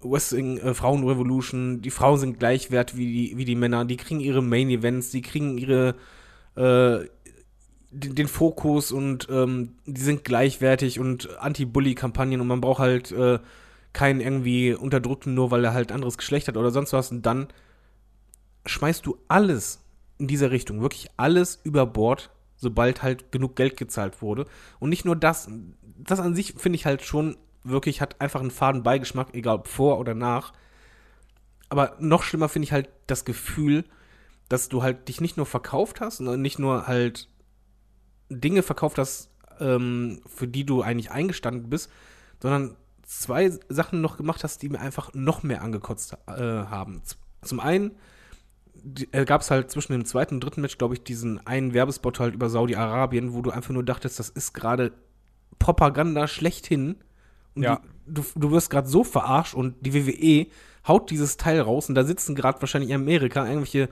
Wrestling, äh, Frauenrevolution, die Frauen sind gleichwert wie die, wie die Männer, die kriegen ihre Main Events, die kriegen ihre äh, den, den, Fokus und ähm, die sind gleichwertig und Anti-Bully-Kampagnen und man braucht halt äh, keinen irgendwie Unterdrückten, nur weil er halt anderes Geschlecht hat oder sonst was. Und dann schmeißt du alles in dieser Richtung, wirklich alles über Bord, sobald halt genug Geld gezahlt wurde. Und nicht nur das, das an sich finde ich halt schon wirklich, hat einfach einen faden Beigeschmack, egal ob vor oder nach. Aber noch schlimmer finde ich halt das Gefühl, dass du halt dich nicht nur verkauft hast, sondern nicht nur halt Dinge verkauft hast, ähm, für die du eigentlich eingestanden bist, sondern zwei Sachen noch gemacht hast, die mir einfach noch mehr angekotzt äh, haben. Zum einen äh, gab es halt zwischen dem zweiten und dritten Match, glaube ich, diesen einen Werbespot halt über Saudi-Arabien, wo du einfach nur dachtest, das ist gerade Propaganda schlechthin. Und ja. du, du wirst gerade so verarscht und die WWE haut dieses Teil raus und da sitzen gerade wahrscheinlich in Amerika irgendwelche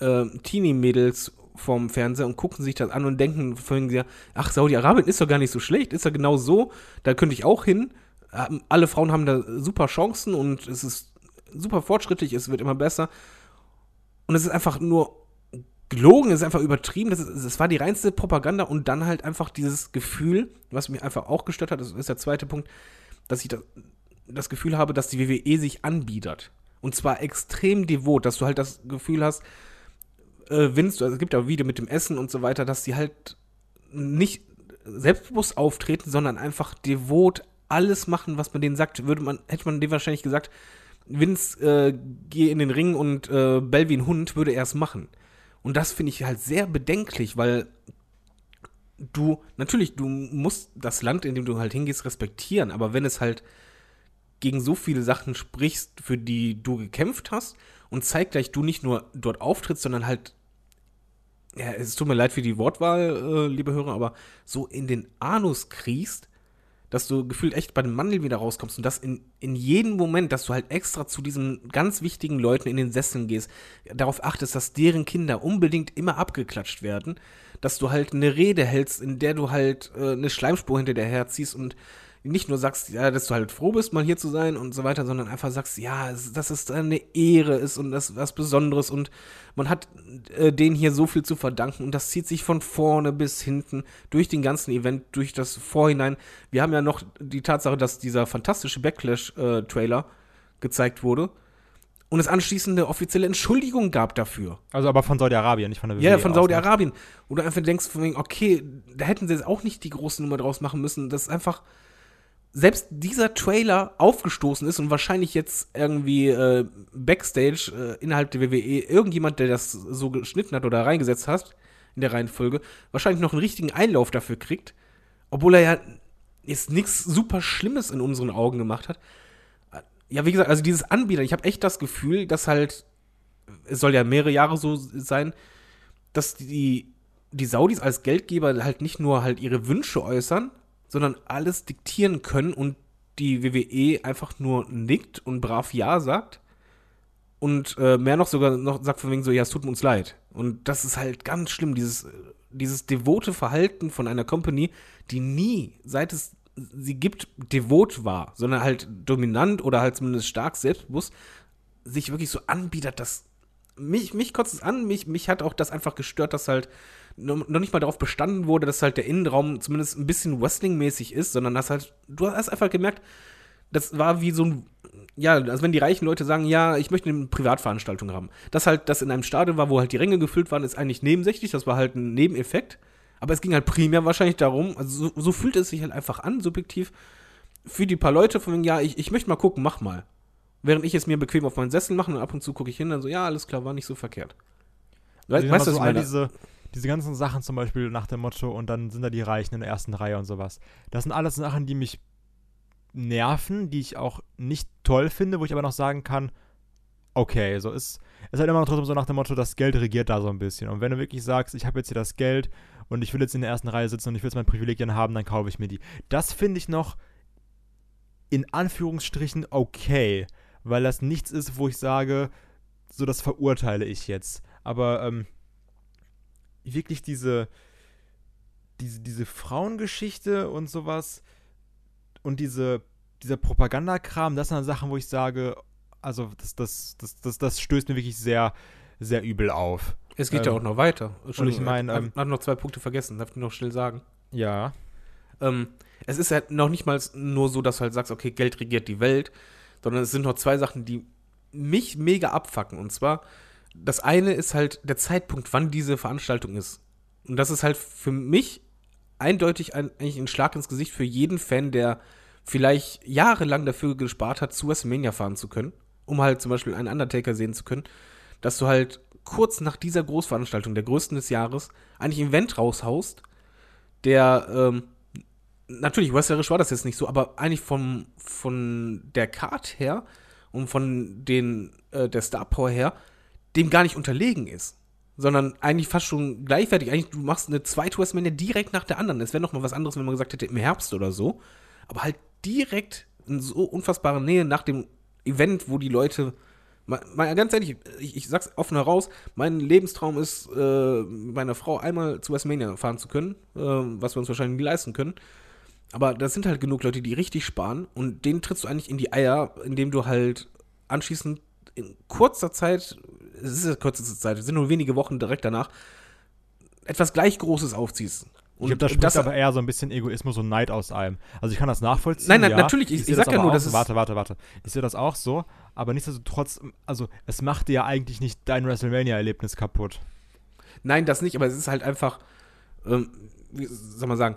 äh, Teenie-Mädels vorm Fernseher und gucken sich das an und denken vorhin, ach, Saudi-Arabien ist doch gar nicht so schlecht, ist ja genau so, da könnte ich auch hin. Ähm, alle Frauen haben da super Chancen und es ist super fortschrittlich, es wird immer besser. Und es ist einfach nur gelogen, es ist einfach übertrieben, das, das war die reinste Propaganda und dann halt einfach dieses Gefühl, was mich einfach auch gestört hat, das ist der zweite Punkt, dass ich das, das Gefühl habe, dass die WWE sich anbietet. Und zwar extrem devot, dass du halt das Gefühl hast, äh, Vince, also es gibt ja auch Video mit dem Essen und so weiter, dass die halt nicht selbstbewusst auftreten, sondern einfach devot alles machen, was man denen sagt. Würde man, hätte man denen wahrscheinlich gesagt, Vince, äh, geh in den Ring und äh, bell wie ein Hund, würde er es machen. Und das finde ich halt sehr bedenklich, weil du, natürlich, du musst das Land, in dem du halt hingehst, respektieren, aber wenn es halt gegen so viele Sachen sprichst, für die du gekämpft hast und zeitgleich du nicht nur dort auftrittst, sondern halt ja, es tut mir leid für die Wortwahl, äh, liebe Hörer, aber so in den Anus kriegst, dass du gefühlt echt bei den Mandeln wieder rauskommst und das in, in jedem Moment, dass du halt extra zu diesen ganz wichtigen Leuten in den Sesseln gehst, darauf achtest, dass deren Kinder unbedingt immer abgeklatscht werden, dass du halt eine Rede hältst, in der du halt äh, eine Schleimspur hinter dir herziehst und nicht nur sagst, ja, dass du halt froh bist, mal hier zu sein und so weiter, sondern einfach sagst, ja, dass es eine Ehre ist und das was Besonderes und man hat äh, denen hier so viel zu verdanken und das zieht sich von vorne bis hinten durch den ganzen Event, durch das Vorhinein. Wir haben ja noch die Tatsache, dass dieser fantastische Backlash-Trailer äh, gezeigt wurde und es anschließend eine offizielle Entschuldigung gab dafür. Also aber von Saudi-Arabien, nicht von der WWE. Ja, von Saudi-Arabien. Wo du einfach denkst, okay, da hätten sie jetzt auch nicht die große Nummer draus machen müssen. Das ist einfach selbst dieser Trailer aufgestoßen ist und wahrscheinlich jetzt irgendwie äh, Backstage äh, innerhalb der WWE irgendjemand, der das so geschnitten hat oder reingesetzt hat in der Reihenfolge, wahrscheinlich noch einen richtigen Einlauf dafür kriegt, obwohl er ja jetzt nichts super Schlimmes in unseren Augen gemacht hat. Ja, wie gesagt, also dieses Anbieter, ich habe echt das Gefühl, dass halt, es soll ja mehrere Jahre so sein, dass die, die Saudis als Geldgeber halt nicht nur halt ihre Wünsche äußern, sondern alles diktieren können und die WWE einfach nur nickt und brav Ja sagt. Und äh, mehr noch sogar noch sagt von wegen so, ja, es tut uns leid. Und das ist halt ganz schlimm, dieses, dieses devote Verhalten von einer Company, die nie, seit es sie gibt, devot war, sondern halt dominant oder halt zumindest stark selbstbewusst, sich wirklich so anbietet, dass mich, mich kotzt es an, mich, mich hat auch das einfach gestört, dass halt noch nicht mal darauf bestanden wurde, dass halt der Innenraum zumindest ein bisschen Wrestling-mäßig ist, sondern dass halt, du hast einfach gemerkt, das war wie so ein, ja, also wenn die reichen Leute sagen, ja, ich möchte eine Privatveranstaltung haben. Das halt, das in einem Stadion war, wo halt die Ränge gefüllt waren, ist eigentlich nebensächlich, das war halt ein Nebeneffekt. Aber es ging halt primär wahrscheinlich darum, also so, so fühlt es sich halt einfach an, subjektiv, für die paar Leute von, ja, ich, ich möchte mal gucken, mach mal. Während ich es mir bequem auf meinen Sessel mache und ab und zu gucke ich hin, dann so, ja, alles klar, war nicht so verkehrt. We weißt du, was so ich meine? Diese, diese ganzen Sachen zum Beispiel nach dem Motto und dann sind da die Reichen in der ersten Reihe und sowas. Das sind alles Sachen, die mich nerven, die ich auch nicht toll finde, wo ich aber noch sagen kann, okay, so ist es halt immer noch trotzdem so nach dem Motto, das Geld regiert da so ein bisschen. Und wenn du wirklich sagst, ich habe jetzt hier das Geld und ich will jetzt in der ersten Reihe sitzen und ich will jetzt meine Privilegien haben, dann kaufe ich mir die. Das finde ich noch in Anführungsstrichen okay, weil das nichts ist, wo ich sage, so das verurteile ich jetzt. Aber ähm, wirklich diese, diese, diese Frauengeschichte und sowas und diese, dieser Propagandakram, das sind Sachen, wo ich sage, also das, das, das, das, das stößt mir wirklich sehr, sehr übel auf. Es geht ähm, ja auch noch weiter. Und ich meine, ähm, hat noch zwei Punkte vergessen, darf ich noch schnell sagen. Ja. Ähm, es ist halt noch nicht mal nur so, dass du halt sagst, okay, Geld regiert die Welt, sondern es sind noch zwei Sachen, die mich mega abfacken. Und zwar, das eine ist halt der Zeitpunkt, wann diese Veranstaltung ist. Und das ist halt für mich eindeutig ein, eigentlich ein Schlag ins Gesicht für jeden Fan, der vielleicht jahrelang dafür gespart hat, zu WrestleMania fahren zu können, um halt zum Beispiel einen Undertaker sehen zu können, dass du halt kurz nach dieser Großveranstaltung, der größten des Jahres, eigentlich ein Event raushaust, der ähm, natürlich, wrestlerisch war das jetzt nicht so, aber eigentlich vom, von der Card her und von den, äh, der Star Power her, dem gar nicht unterlegen ist. Sondern eigentlich fast schon gleichwertig. Eigentlich, du machst eine zweite WrestleMania direkt nach der anderen. Es wäre noch mal was anderes, wenn man gesagt hätte, im Herbst oder so. Aber halt direkt in so unfassbarer Nähe nach dem Event, wo die Leute mal, mal ganz ehrlich, ich, ich, sag's offen heraus, mein Lebenstraum ist, äh, meiner Frau einmal zu WrestleMania fahren zu können, äh, was wir uns wahrscheinlich nie leisten können. Aber das sind halt genug Leute, die richtig sparen und denen trittst du eigentlich in die Eier, indem du halt anschließend in kurzer Zeit, es ist ja kürzeste Zeit, es sind nur wenige Wochen direkt danach, etwas gleich Großes aufziehst. Und ich glaube, da spricht das aber eher so ein bisschen Egoismus und Neid aus einem. Also ich kann das nachvollziehen. Nein, nein ja. natürlich, ich, ich, ich sag ja nur, dass es. Warte, warte, warte. Ich sehe das auch so, aber nichtsdestotrotz, also es macht dir ja eigentlich nicht dein WrestleMania-Erlebnis kaputt. Nein, das nicht, aber es ist halt einfach, ähm, wie soll man sagen,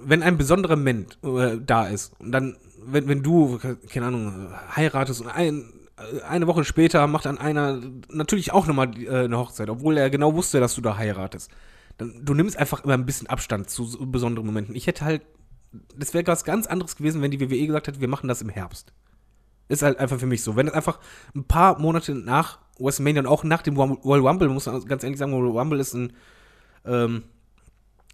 wenn ein besonderer Mensch äh, da ist und dann, wenn, wenn du, keine Ahnung, heiratest und ein, eine Woche später macht dann einer natürlich auch nochmal äh, eine Hochzeit, obwohl er genau wusste, dass du da heiratest. Dann, du nimmst einfach immer ein bisschen Abstand zu so besonderen Momenten. Ich hätte halt, das wäre was ganz anderes gewesen, wenn die WWE gesagt hätte, wir machen das im Herbst. Ist halt einfach für mich so. Wenn es einfach ein paar Monate nach WrestleMania und auch nach dem Royal Rumble, muss man ganz ehrlich sagen, Royal Rumble ist ein, ähm,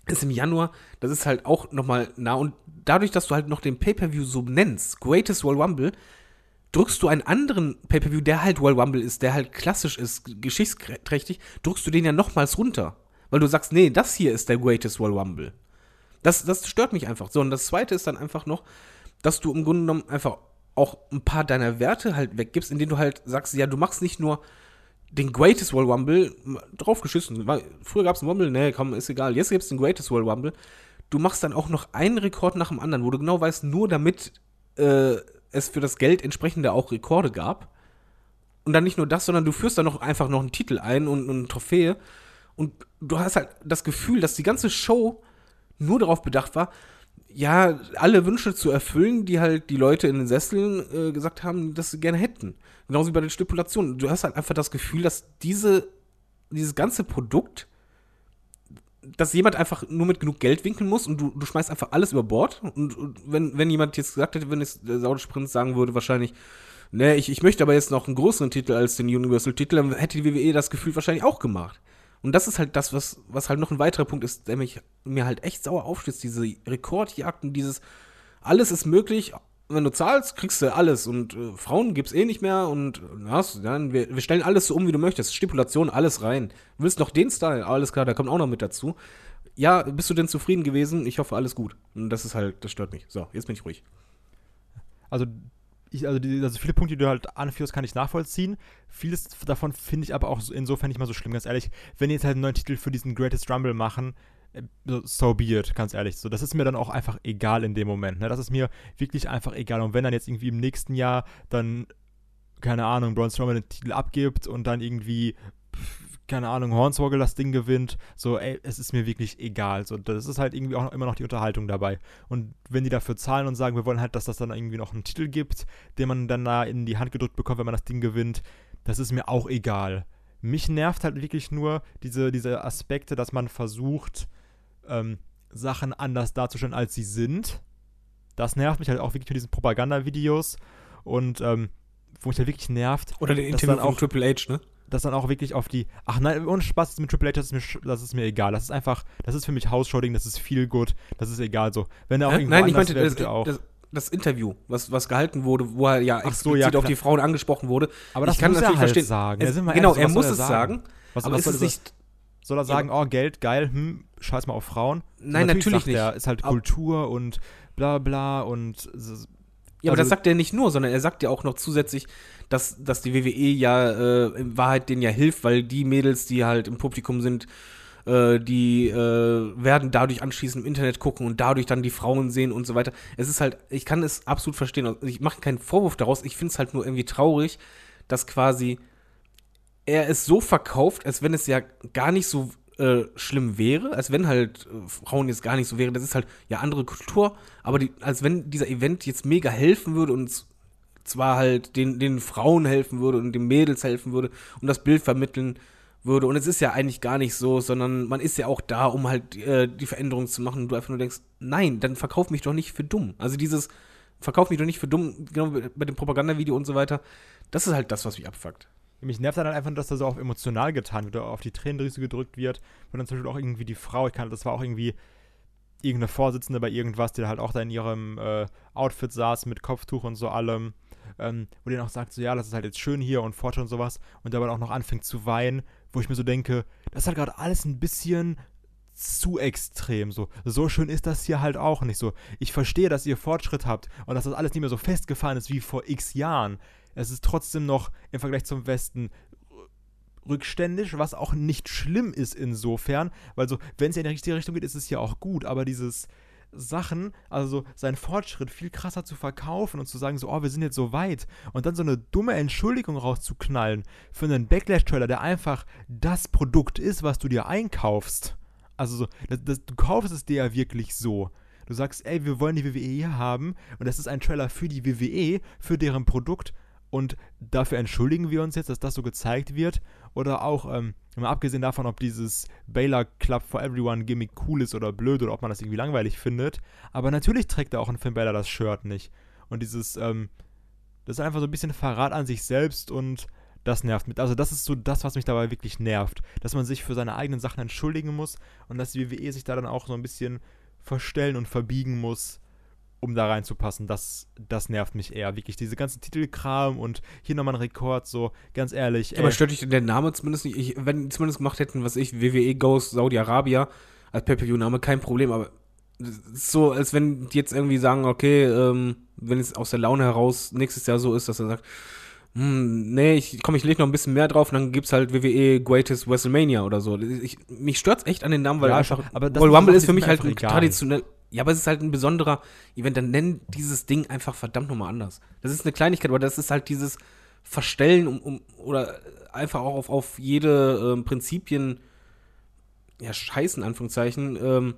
ist im Januar, das ist halt auch nochmal nah. Und dadurch, dass du halt noch den Pay-Per-View so nennst, Greatest Royal Rumble, drückst du einen anderen Pay-Per-View, der halt Royal Rumble ist, der halt klassisch ist, geschichtsträchtig, drückst du den ja nochmals runter. Weil du sagst, nee, das hier ist der Greatest Royal Rumble. Das, das stört mich einfach. So, und das zweite ist dann einfach noch, dass du im Grunde genommen einfach auch ein paar deiner Werte halt weggibst, indem du halt sagst, ja, du machst nicht nur den Greatest World Rumble draufgeschissen. Früher gab es einen Rumble, nee, komm, ist egal. Jetzt gibt es den Greatest World Rumble. Du machst dann auch noch einen Rekord nach dem anderen, wo du genau weißt, nur damit äh, es für das Geld entsprechende auch Rekorde gab. Und dann nicht nur das, sondern du führst dann noch einfach noch einen Titel ein und, und eine Trophäe. Und du hast halt das Gefühl, dass die ganze Show nur darauf bedacht war, ja, alle Wünsche zu erfüllen, die halt die Leute in den Sesseln äh, gesagt haben, dass sie gerne hätten. Genauso wie bei den Stipulationen. Du hast halt einfach das Gefühl, dass diese, dieses ganze Produkt, dass jemand einfach nur mit genug Geld winkeln muss und du, du schmeißt einfach alles über Bord. Und, und wenn, wenn jemand jetzt gesagt hätte, wenn es der Saudische Prinz sagen würde, wahrscheinlich, ne, ich, ich möchte aber jetzt noch einen größeren Titel als den Universal-Titel, dann hätte die WWE das Gefühl wahrscheinlich auch gemacht. Und das ist halt das, was, was halt noch ein weiterer Punkt ist, der mich, mir halt echt sauer aufstößt. Diese Rekordjagden, dieses alles ist möglich, wenn du zahlst, kriegst du alles. Und äh, Frauen gibt's eh nicht mehr und was, dann, wir, wir stellen alles so um, wie du möchtest. Stipulation, alles rein. Willst noch den Style? Alles klar, der kommt auch noch mit dazu. Ja, bist du denn zufrieden gewesen? Ich hoffe, alles gut. Und das ist halt, das stört mich. So, jetzt bin ich ruhig. Also ich, also, die, also viele Punkte, die du halt anführst, kann ich nachvollziehen. Vieles davon finde ich aber auch insofern nicht mal so schlimm, ganz ehrlich. Wenn die jetzt halt einen neuen Titel für diesen Greatest Rumble machen, äh, so be it, ganz ehrlich. So, das ist mir dann auch einfach egal in dem Moment. Ne? Das ist mir wirklich einfach egal. Und wenn dann jetzt irgendwie im nächsten Jahr dann, keine Ahnung, Braun Strowman den Titel abgibt und dann irgendwie keine Ahnung, Hornswoggle das Ding gewinnt, so, ey, es ist mir wirklich egal. So, das ist halt irgendwie auch noch, immer noch die Unterhaltung dabei. Und wenn die dafür zahlen und sagen, wir wollen halt, dass das dann irgendwie noch einen Titel gibt, den man dann da in die Hand gedrückt bekommt, wenn man das Ding gewinnt, das ist mir auch egal. Mich nervt halt wirklich nur diese, diese Aspekte, dass man versucht, ähm, Sachen anders darzustellen, als sie sind. das nervt mich halt auch wirklich mit diesen Propagandavideos und ähm, wo mich halt wirklich nervt, Oder den Das Interview dann auch- Triple H, ne? dass dann auch wirklich auf die, ach nein, ohne Spaß mit Triple H, das ist mir, das ist mir egal. Das ist einfach, das ist für mich Hausshowding, das ist viel gut, das ist egal so. Wenn er auch irgendwo Nein, ich meinte das, auch. das, das Interview, was, was gehalten wurde, wo er ja Ach so, explizit ja, auf die Frauen angesprochen wurde. aber das ich kann muss natürlich er halt verstehen. sagen. Es, Ja, genau, ehrlich, er muss es er sagen, Was, aber was es soll, ist er- nicht. soll er sagen, oh, Geld, geil, hm, scheiß mal auf Frauen? Nein, natürlich, sagt nicht. Er, ist halt Kultur und bla bla und Ja, aber das Also- sagt er nicht nur, sondern er sagt ja auch noch zusätzlich, dass, dass die WWE ja äh, in Wahrheit denen ja hilft, weil die Mädels, die halt im Publikum sind, äh, die äh, werden dadurch anschließend im Internet gucken und dadurch dann die Frauen sehen und so weiter. Es ist halt, ich kann es absolut verstehen. Ich mache keinen Vorwurf daraus. Ich finde es halt nur irgendwie traurig, dass quasi er es so verkauft, als wenn es ja gar nicht so äh, schlimm wäre, als wenn halt äh, Frauen jetzt gar nicht so wären. Das ist halt ja andere Kultur, aber die, als wenn dieser Event jetzt mega helfen würde und zwar halt den, den Frauen helfen würde und den Mädels helfen würde und das Bild vermitteln würde. Und es ist ja eigentlich gar nicht so, sondern man ist ja auch da, um halt äh, die Veränderung zu machen und du einfach nur denkst, nein, dann verkauf mich doch nicht für dumm. Also dieses, verkauf mich doch nicht für dumm, genau bei dem Propagandavideo und so weiter. Das ist halt das, was mich abfuckt. Mich nervt dann halt einfach, dass da so auf emotional getan wird, oder auf die Tränendrüse gedrückt wird. Und dann zum Beispiel auch irgendwie die Frau, ich kann, das war auch irgendwie irgendeine Vorsitzende bei irgendwas, die halt auch da in ihrem äh, Outfit saß mit Kopftuch und so allem. Ähm, wo die dann auch sagt, so ja, das ist halt jetzt schön hier und Fortune und sowas. Und dabei auch noch anfängt zu weinen, wo ich mir so denke, das ist halt gerade alles ein bisschen zu extrem. So, so schön ist das hier halt auch nicht so. Ich verstehe, dass ihr Fortschritt habt und dass das alles nicht mehr so festgefahren ist wie vor x Jahren. Es ist trotzdem noch im Vergleich zum Westen rückständisch, was auch nicht schlimm ist insofern, weil so, wenn es ja in die richtige Richtung geht, ist es ja auch gut, aber dieses Sachen, also so seinen Fortschritt viel krasser zu verkaufen und zu sagen, so, oh, wir sind jetzt so weit und dann so eine dumme Entschuldigung rauszuknallen für einen Backlash-Trailer, der einfach das Produkt ist, was du dir einkaufst. Also so, das, das, du kaufst es dir ja wirklich so. Du sagst, ey, wir wollen die WWE hier haben und das ist ein Trailer für die WWE, für deren Produkt und dafür entschuldigen wir uns jetzt, dass das so gezeigt wird. Oder auch, ähm, mal abgesehen davon, ob dieses Baylor Club for Everyone Gimmick cool ist oder blöd oder ob man das irgendwie langweilig findet. Aber natürlich trägt er auch ein Finn Baylor das Shirt nicht. Und dieses, ähm, das ist einfach so ein bisschen Verrat an sich selbst und das nervt mit. Also das ist so das, was mich dabei wirklich nervt. Dass man sich für seine eigenen Sachen entschuldigen muss und dass die WWE sich da dann auch so ein bisschen verstellen und verbiegen muss, um da reinzupassen. Das, das nervt mich eher. Wirklich diese ganzen Titelkram und hier nochmal ein Rekord, so ganz ehrlich. Aber ey. stört dich der Name zumindest nicht? Ich, wenn die zumindest gemacht hätten, was ich, WWE Goes Saudi-Arabia als Pay-Per-View-Name, kein Problem, aber so, als wenn die jetzt irgendwie sagen, okay, ähm, wenn es aus der Laune heraus nächstes Jahr so ist, dass er sagt, hm, nee, ich komm, ich leg noch ein bisschen mehr drauf und dann gibt's halt WWE Greatest WrestleMania oder so. Ich, mich stört's echt an den Namen, weil Ja, einfach, aber das Royal Rumble ist für mich halt ein traditionell, ja, aber es ist halt ein besonderer Event, dann nenn dieses Ding einfach verdammt nochmal anders. Das ist eine Kleinigkeit, aber das ist halt dieses Verstellen um, um oder einfach auch auf, auf jede ähm, Prinzipien, ja, scheißen, Anführungszeichen, ähm,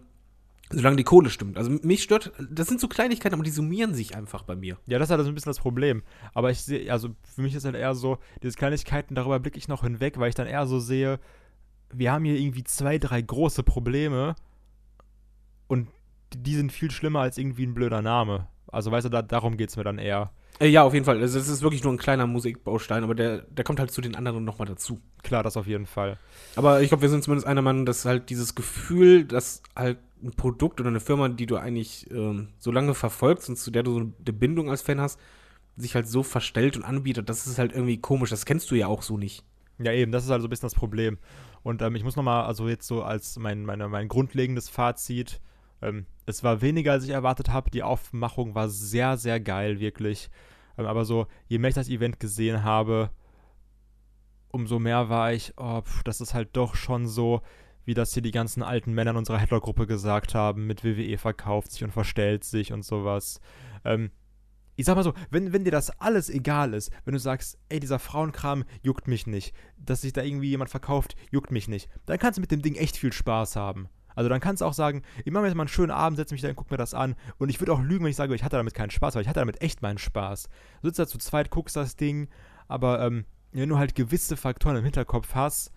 solange die Kohle stimmt. Also mich stört, das sind so Kleinigkeiten, aber die summieren sich einfach bei mir. Ja, das ist halt so ein bisschen das Problem. Aber ich sehe, also für mich ist halt eher so, diese Kleinigkeiten, darüber blicke ich noch hinweg, weil ich dann eher so sehe, wir haben hier irgendwie zwei, drei große Probleme und die, sind viel schlimmer als irgendwie ein blöder Name. Also weißt du, da, darum geht es mir dann eher. Äh, ja, auf jeden Fall. Also, es ist wirklich nur ein kleiner Musikbaustein, aber der, der kommt halt zu den anderen nochmal dazu. Klar, das auf jeden Fall. Aber ich glaube, wir sind zumindest einer Meinung, dass halt dieses Gefühl, dass halt ein Produkt oder eine Firma, die du eigentlich ähm, so lange verfolgst und zu der du so eine Bindung als Fan hast, sich halt so verstellt und anbietet, das ist halt irgendwie komisch. Das kennst du ja auch so nicht. Ja, eben, das ist halt so ein bisschen das Problem. Und ähm, ich muss nochmal, also jetzt so als mein, meine, mein grundlegendes Fazit, ähm, es war weniger, als ich erwartet habe. Die Aufmachung war sehr, sehr geil, wirklich. Ähm, aber so, je mehr ich das Event gesehen habe, umso mehr war ich, oh, pf, das ist halt doch schon so, wie das hier die ganzen alten Männer in unserer Headlock-Gruppe gesagt haben, mit WWE verkauft sich und verstellt sich und sowas. Ähm, ich sag mal so, wenn, wenn dir das alles egal ist, wenn du sagst, ey, dieser Frauenkram juckt mich nicht, dass sich da irgendwie jemand verkauft, juckt mich nicht, dann kannst du mit dem Ding echt viel Spaß haben. Also dann kannst du auch sagen, ich mache mir jetzt mal einen schönen Abend, setze mich da und guck mir das an. Und ich würde auch lügen, wenn ich sage, ich hatte damit keinen Spaß, weil ich hatte damit echt meinen Spaß. Du sitzt da zu zweit, guckst das Ding, aber ähm, wenn du halt gewisse Faktoren im Hinterkopf hast,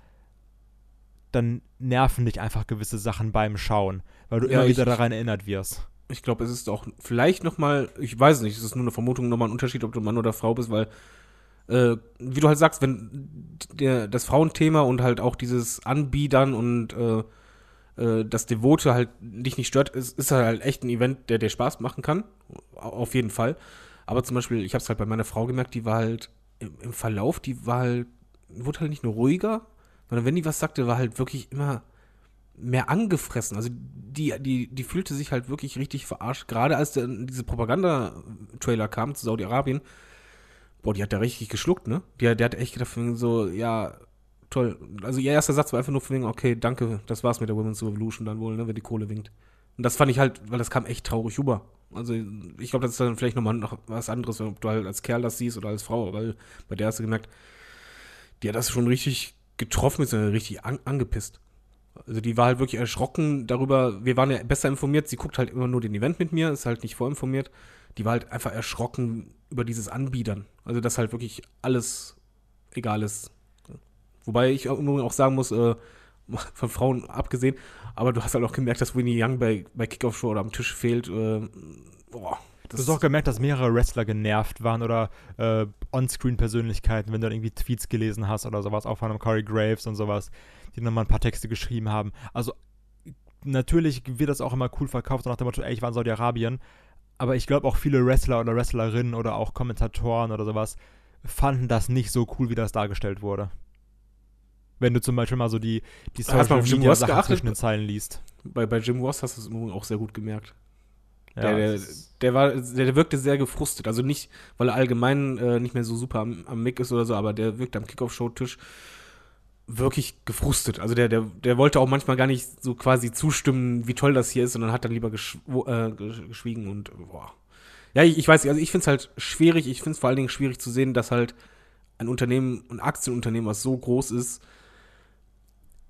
dann nerven dich einfach gewisse Sachen beim Schauen, weil du Ja, immer wieder daran erinnert wirst. Ich glaube, es ist auch vielleicht noch mal, ich weiß nicht, es ist nur eine Vermutung, noch mal ein Unterschied, ob du Mann oder Frau bist, weil äh, wie du halt sagst, wenn der, das Frauenthema und halt auch dieses Anbiedern und äh, äh, das Devote halt dich nicht stört, ist, ist halt echt ein Event, der dir Spaß machen kann. Auf jeden Fall. Aber zum Beispiel, ich habe es halt bei meiner Frau gemerkt, die war halt im, im Verlauf, die war halt, wurde halt nicht nur ruhiger, sondern wenn die was sagte, war halt wirklich immer mehr angefressen. Also die, die, die fühlte sich halt wirklich richtig verarscht. Gerade als der, diese Propaganda-Trailer kam zu Saudi-Arabien, boah, die hat da richtig geschluckt, ne? Die, der hat echt gedacht, so, ja, toll. Also ihr erster Satz war einfach nur von wegen, okay, danke, das war's mit der Women's Revolution dann wohl, ne, wenn die Kohle winkt. Und das fand ich halt, weil das kam echt traurig rüber. Also ich glaube, das ist dann vielleicht nochmal noch was anderes, ob du halt als Kerl das siehst oder als Frau, weil bei der hast du gemerkt, die hat das schon richtig getroffen, ist ja richtig an, angepisst. Also die war halt wirklich erschrocken darüber, wir waren ja besser informiert, sie guckt halt immer nur den Event mit mir, ist halt nicht vorinformiert. Die war halt einfach erschrocken über dieses Anbiedern. Also dass halt wirklich alles egal ist. Wobei ich auch sagen muss, äh, [LAUGHS] von Frauen abgesehen, aber du hast halt auch gemerkt, dass Winnie Young bei, bei Kickoff Show oder am Tisch fehlt. Äh, boah, du hast auch gemerkt, dass mehrere Wrestler genervt waren oder äh, On-Screen-Persönlichkeiten, wenn du dann irgendwie Tweets gelesen hast oder sowas, auch von einem Corey Graves und sowas, die nochmal ein paar Texte geschrieben haben. Also natürlich wird das auch immer cool verkauft, nach dem Motto, ey, ich war in Saudi-Arabien, aber ich glaube auch viele Wrestler oder Wrestlerinnen oder auch Kommentatoren oder sowas fanden das nicht so cool, wie das dargestellt wurde. Wenn du zum Beispiel mal so die, die Social Media Sachen zwischen den Zeilen liest. Bei, bei Jim Ross hast du es auch sehr gut gemerkt. Ja, der, der, der, war, der, der, wirkte sehr gefrustet. Also nicht, weil er allgemein äh, nicht mehr so super am, am Mick ist oder so, aber der wirkte am Kickoff-Show-Tisch wirklich gefrustet. Also der, der, der wollte auch manchmal gar nicht so quasi zustimmen, wie toll das hier ist, sondern hat dann lieber äh, geschwiegen und boah. Ja, ich, ich weiß nicht, also ich finde es halt schwierig, ich finde es vor allen Dingen schwierig zu sehen, dass halt ein Unternehmen, ein Aktienunternehmen, was so groß ist,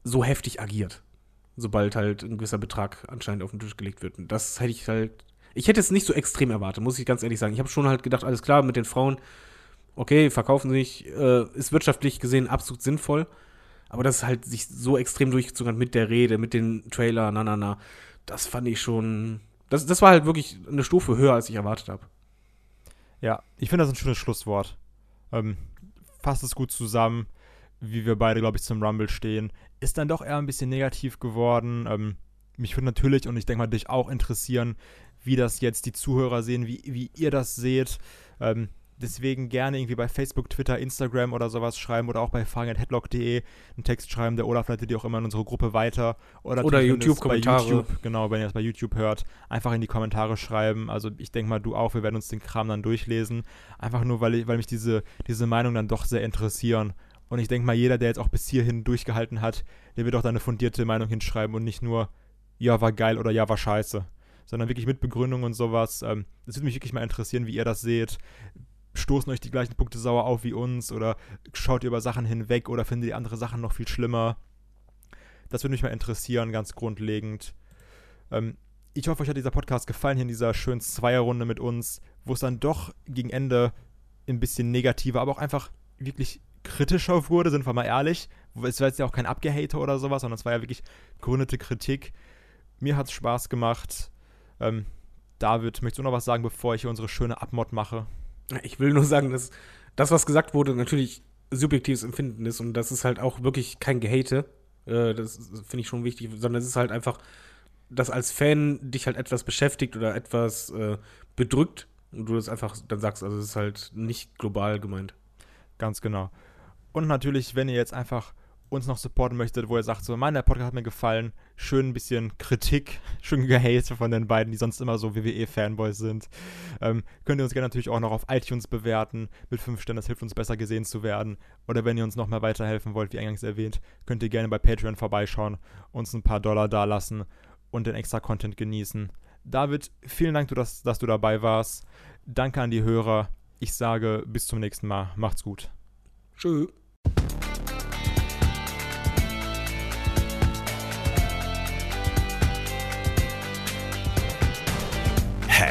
so heftig agiert. Sobald halt ein gewisser Betrag anscheinend auf den Tisch gelegt wird. Und das hätte ich halt ich hätte es nicht so extrem erwartet, muss ich ganz ehrlich sagen. Ich habe schon halt gedacht, alles klar, mit den Frauen, okay, verkaufen sich, äh, ist wirtschaftlich gesehen absolut sinnvoll. Aber dass es halt sich so extrem durchgezogen hat mit der Rede, mit den Trailer, na, na, na, das fand ich schon. Das, das war halt wirklich eine Stufe höher, als ich erwartet habe. Ja, ich finde das ein schönes Schlusswort. Ähm, fasst es gut zusammen, wie wir beide, glaube ich, zum Rumble stehen. Ist dann doch eher ein bisschen negativ geworden. Ähm, mich würde natürlich und ich denke mal dich auch interessieren, wie das jetzt die Zuhörer sehen, wie, wie ihr das seht. Ähm, deswegen gerne irgendwie bei Facebook, Twitter, Instagram oder sowas schreiben oder auch bei fragen.headlock.de einen Text schreiben. Der Olaf leitet die auch immer in unsere Gruppe weiter. Oder, oder YouTube-Kommentare. YouTube, genau, wenn ihr das bei YouTube hört, einfach in die Kommentare schreiben. Also ich denke mal, du auch, wir werden uns den Kram dann durchlesen. Einfach nur, weil, ich, weil mich diese, diese Meinung dann doch sehr interessieren. Und ich denke mal, jeder, der jetzt auch bis hierhin durchgehalten hat, der wird auch da eine fundierte Meinung hinschreiben und nicht nur, ja, war geil oder ja, war scheiße sondern wirklich mit Begründung und sowas. Ähm, das würde mich wirklich mal interessieren, wie ihr das seht. Stoßen euch die gleichen Punkte sauer auf wie uns oder schaut ihr über Sachen hinweg oder findet ihr andere Sachen noch viel schlimmer? Das würde mich mal interessieren, ganz grundlegend. Ähm, ich hoffe, euch hat dieser Podcast gefallen hier in dieser schönen Zweierrunde mit uns, wo es dann doch gegen Ende ein bisschen negativer, aber auch einfach wirklich kritischer wurde, sind wir mal ehrlich. Es war jetzt ja auch kein Abgehater oder sowas, sondern es war ja wirklich gründete Kritik. Mir hat es Spaß gemacht. Ähm, David, möchtest du noch was sagen, bevor ich hier unsere schöne Abmod mache? Ich will nur sagen, dass das, was gesagt wurde, natürlich subjektives Empfinden ist und das ist halt auch wirklich kein Gehate. Äh, das finde ich schon wichtig, sondern es ist halt einfach, dass als Fan dich halt etwas beschäftigt oder etwas äh, bedrückt und du das einfach dann sagst. Also es ist halt nicht global gemeint. Ganz genau. Und natürlich, wenn ihr jetzt einfach uns noch supporten möchtet, wo ihr sagt, so, mein, Podcast hat mir gefallen, schön ein bisschen Kritik, [LAUGHS] schön Gehate von den beiden, die sonst immer so WWE-Fanboys sind, ähm, könnt ihr uns gerne natürlich auch noch auf iTunes bewerten mit 5 Sternen, das hilft uns besser gesehen zu werden. Oder wenn ihr uns noch mal weiterhelfen wollt, wie eingangs erwähnt, könnt ihr gerne bei Patreon vorbeischauen, uns ein paar Dollar dalassen und den extra Content genießen. David, vielen Dank, dass, dass du dabei warst. Danke an die Hörer. Ich sage bis zum nächsten Mal. Macht's gut. Tschüss.